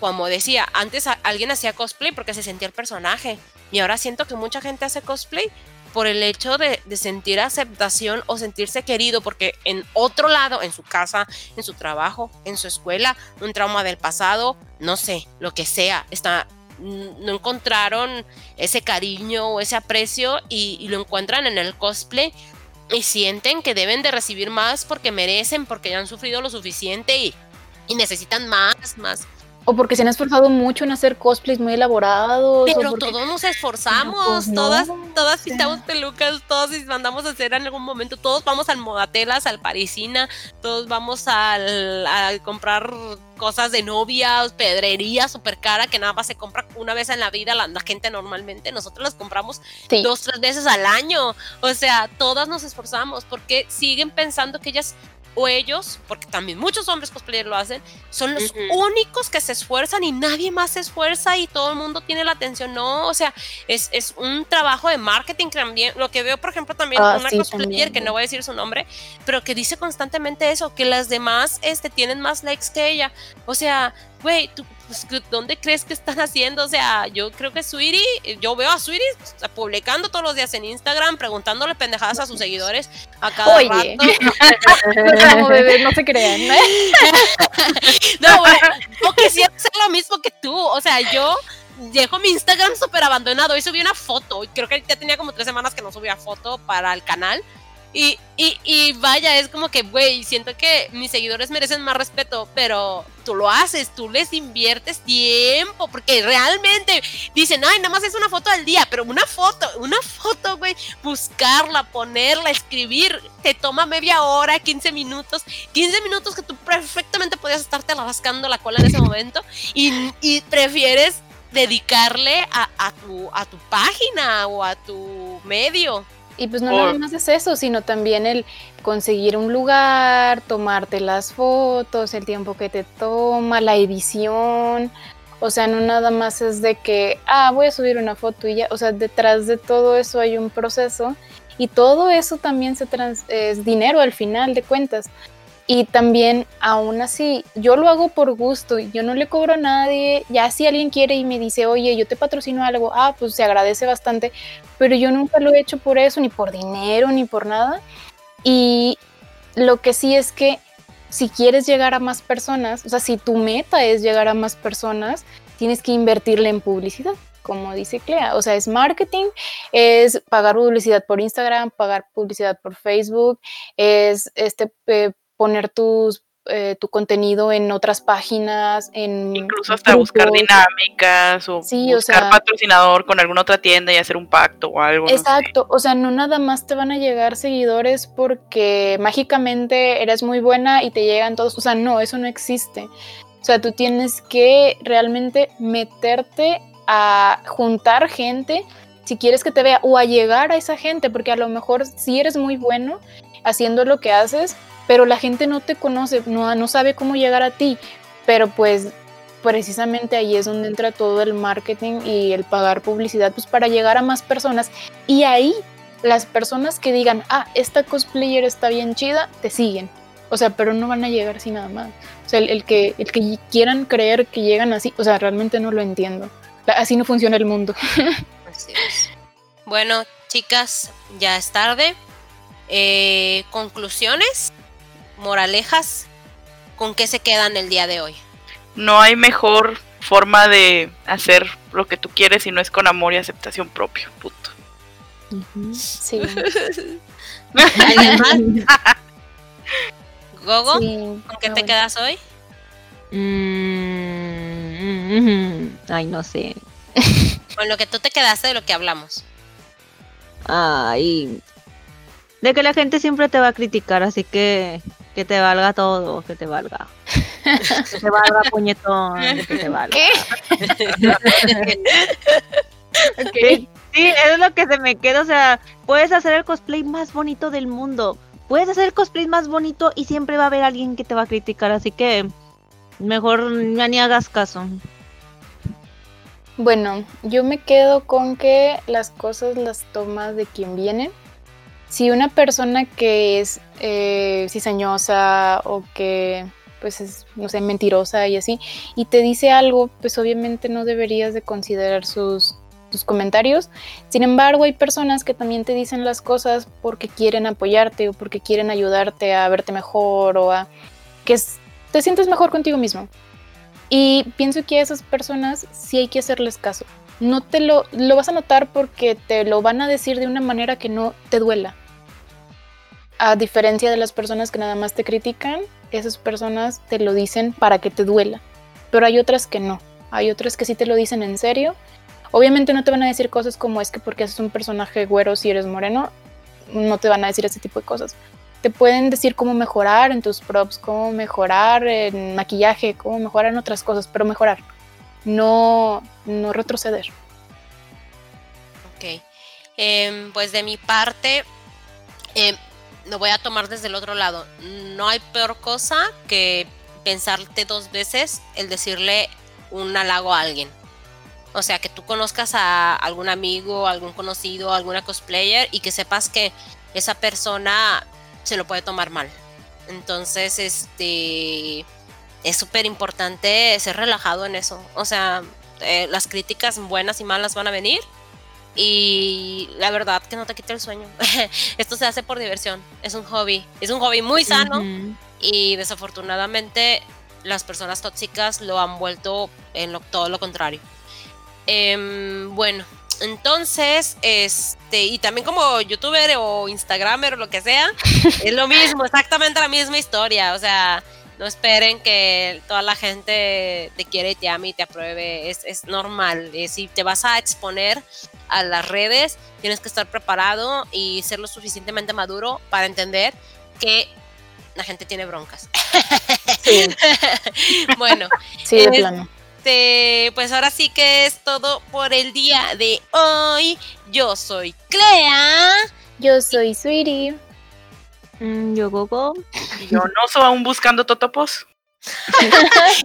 como decía, antes alguien hacía cosplay porque se sentía el personaje. Y ahora siento que mucha gente hace cosplay por el hecho de, sentir aceptación o sentirse querido, porque en otro lado, en su casa, en su trabajo, en su escuela, un trauma del pasado, no sé, lo que sea, está, mm, no encontraron ese cariño o ese aprecio y, lo encuentran en el cosplay y sienten que deben de recibir más porque merecen, porque ya han sufrido lo suficiente y necesitan más, más. O porque se han esforzado mucho en hacer cosplays muy elaborados. Pero porque- todos nos esforzamos, pues, no, todas, todas sea. pintamos pelucas, todos y mandamos a hacer en algún momento, todos vamos al Modatelas, al Parisina, todos vamos al, a comprar cosas de novias, pedrería súper cara que nada más se compra una vez en la vida la, la gente normalmente, nosotros las compramos Sí. dos, tres veces al año. O sea, todas nos esforzamos porque siguen pensando que ellas o ellos, porque también muchos hombres cosplayers lo hacen, son los únicos que se esfuerzan y nadie más se esfuerza y todo el mundo tiene la atención. No, o sea, es, es un trabajo de marketing también. Lo que veo, por ejemplo, también Ah, una sí, cosplayer, también. que no voy a decir su nombre, pero que dice constantemente eso, que las demás este, tienen más likes que ella. O sea, güey, tú, pues, ¿qué- ¿dónde crees que están haciendo? O sea, yo creo que Sweetie, yo veo a Sweetie publicando todos los días en Instagram, preguntándole pendejadas a sus seguidores a cada Oye. rato. Como bebés, no se crean. ¿eh? No, güey, o quisiera hacer lo mismo que tú. O sea, yo dejo mi Instagram súper abandonado. Y subí una foto. Y creo que ya tenía como tres semanas que no subía foto para el canal. Y, y, y vaya, es como que, güey, siento que mis seguidores merecen más respeto, pero tú lo haces, tú les inviertes tiempo, porque realmente dicen, ay, nada más es una foto al día, pero una foto, una foto, güey, buscarla, ponerla, escribir, te toma media hora, 15 minutos, 15 minutos que tú perfectamente podías estarte rascando la cola en ese momento y, prefieres dedicarle a, tu, a tu página o a tu medio. Y pues no nada más es eso, sino también el conseguir un lugar, tomarte las fotos, el tiempo que te toma, la edición. O sea, no nada más es de que, ah, voy a subir una foto y ya. O sea, detrás de todo eso hay un proceso y todo eso también se trans es dinero al final de cuentas. Y también, aún así, yo lo hago por gusto, yo no le cobro a nadie, ya si alguien quiere y me dice, oye, yo te patrocino algo, ah, pues se agradece bastante, pero yo nunca lo he hecho por eso, ni por dinero, ni por nada. Y lo que sí es que si quieres llegar a más personas, o sea, si tu meta es llegar a más personas, tienes que invertirle en publicidad como dice Clea. O sea, es marketing, es pagar publicidad por Instagram, pagar publicidad por Facebook, es este, poner tus, eh, tu contenido en otras páginas, en incluso hasta buscar dinámicas o buscar patrocinador con alguna otra tienda y hacer un pacto o algo. Exacto, o sea, no nada más te van a llegar seguidores porque mágicamente eres muy buena y te llegan todos, o sea, no, eso no existe. O sea, tú tienes que realmente meterte a juntar gente si quieres que te vea o a llegar a esa gente, porque a lo mejor si eres muy bueno haciendo lo que haces, pero la gente no te conoce, no, no sabe cómo llegar a ti, pero pues precisamente ahí es donde entra todo el marketing y el pagar publicidad pues para llegar a más personas y ahí las personas que digan, ah, esta cosplayer está bien chida, te siguen. O sea, pero no van a llegar así nada más. O sea, el, que, el que quieran creer que llegan así, o sea, realmente no lo entiendo. Así no funciona el mundo. Así es. Bueno, chicas, ya es tarde. Eh, conclusiones moralejas, ¿con qué se quedan el día de hoy? No hay mejor forma de hacer lo que tú quieres si no es con amor y aceptación propio, puto. Sí. Gogo, ¿con qué te quedas hoy? Mm, ay, no sé. Con lo que tú te quedaste de lo que hablamos. Ay. De que la gente siempre te va a criticar, así que que te valga todo, que te valga. Que te valga puñetón, que te valga. ¿Qué? Sí, es lo que se me queda, o sea, puedes hacer el cosplay más bonito del mundo. Puedes hacer el cosplay más bonito y siempre va a haber alguien que te va a criticar, así que mejor ni hagas caso. Bueno, yo me quedo con que las cosas las tomas de quien viene si una persona que es eh, cizañosa o que pues es, no sé, mentirosa y así, y te dice algo, pues obviamente no deberías de considerar sus, sus comentarios. Sin embargo, hay personas que también te dicen las cosas porque quieren apoyarte o porque quieren ayudarte a verte mejor o a que te sientes mejor contigo mismo. Y pienso que a esas personas sí hay que hacerles caso. No te lo, lo vas a notar porque te lo van a decir de una manera que no te duela a diferencia de las personas que nada más te critican, esas personas te lo dicen para que te duela. Pero hay otras que no. Hay otras que sí te lo dicen en serio. Obviamente no te van a decir cosas como es que porque haces un personaje güero si eres moreno, no te van a decir ese tipo de cosas. Te pueden decir cómo mejorar en tus props, cómo mejorar en maquillaje, cómo mejorar en otras cosas, pero mejorar. No, no retroceder. Ok. Em, pues de mi parte, eh, lo voy a tomar desde el otro lado. No hay peor cosa que pensarte dos veces el decirle un halago a alguien. O sea, que tú conozcas a algún amigo, algún conocido, alguna cosplayer y que sepas que esa persona se lo puede tomar mal. Entonces, este es súper importante ser relajado en eso. O sea, eh, las críticas buenas y malas van a venir y la verdad que no te quita el sueño. Esto se hace por diversión, es un hobby, es un hobby muy sano y desafortunadamente las personas tóxicas lo han vuelto en todo lo contrario. Em, bueno, entonces, este, y también como youtuber o instagramer o lo que sea, es lo mismo, exactamente la misma historia. O sea, no esperen que toda la gente te quiere, te ame y te apruebe. Es, es normal. Eh, si te vas a exponer a las redes, tienes que estar preparado y ser lo suficientemente maduro para entender que la gente tiene broncas. Sí, bueno, sí, de Es- plano. este, pues ahora sí que es todo por el día de hoy. Yo soy Clea. Yo soy Sweetie. Mm, yo gogo. Y yo no soy aún buscando totopos.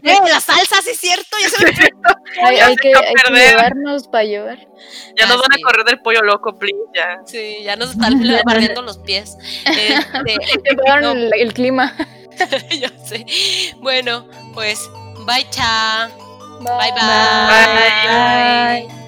Eh, la salsa, sí es cierto. Ya se me Hay, hay que, hay que llevarnos para llevar. Ya Ah, nos van sí. a correr del pollo loco, please. Ya. Sí, ya nos están barriendo los pies. Este, Te pegaron no, el, el clima. yo sé. Bueno, pues, bye, cha. Bye bye. Bye. Bye.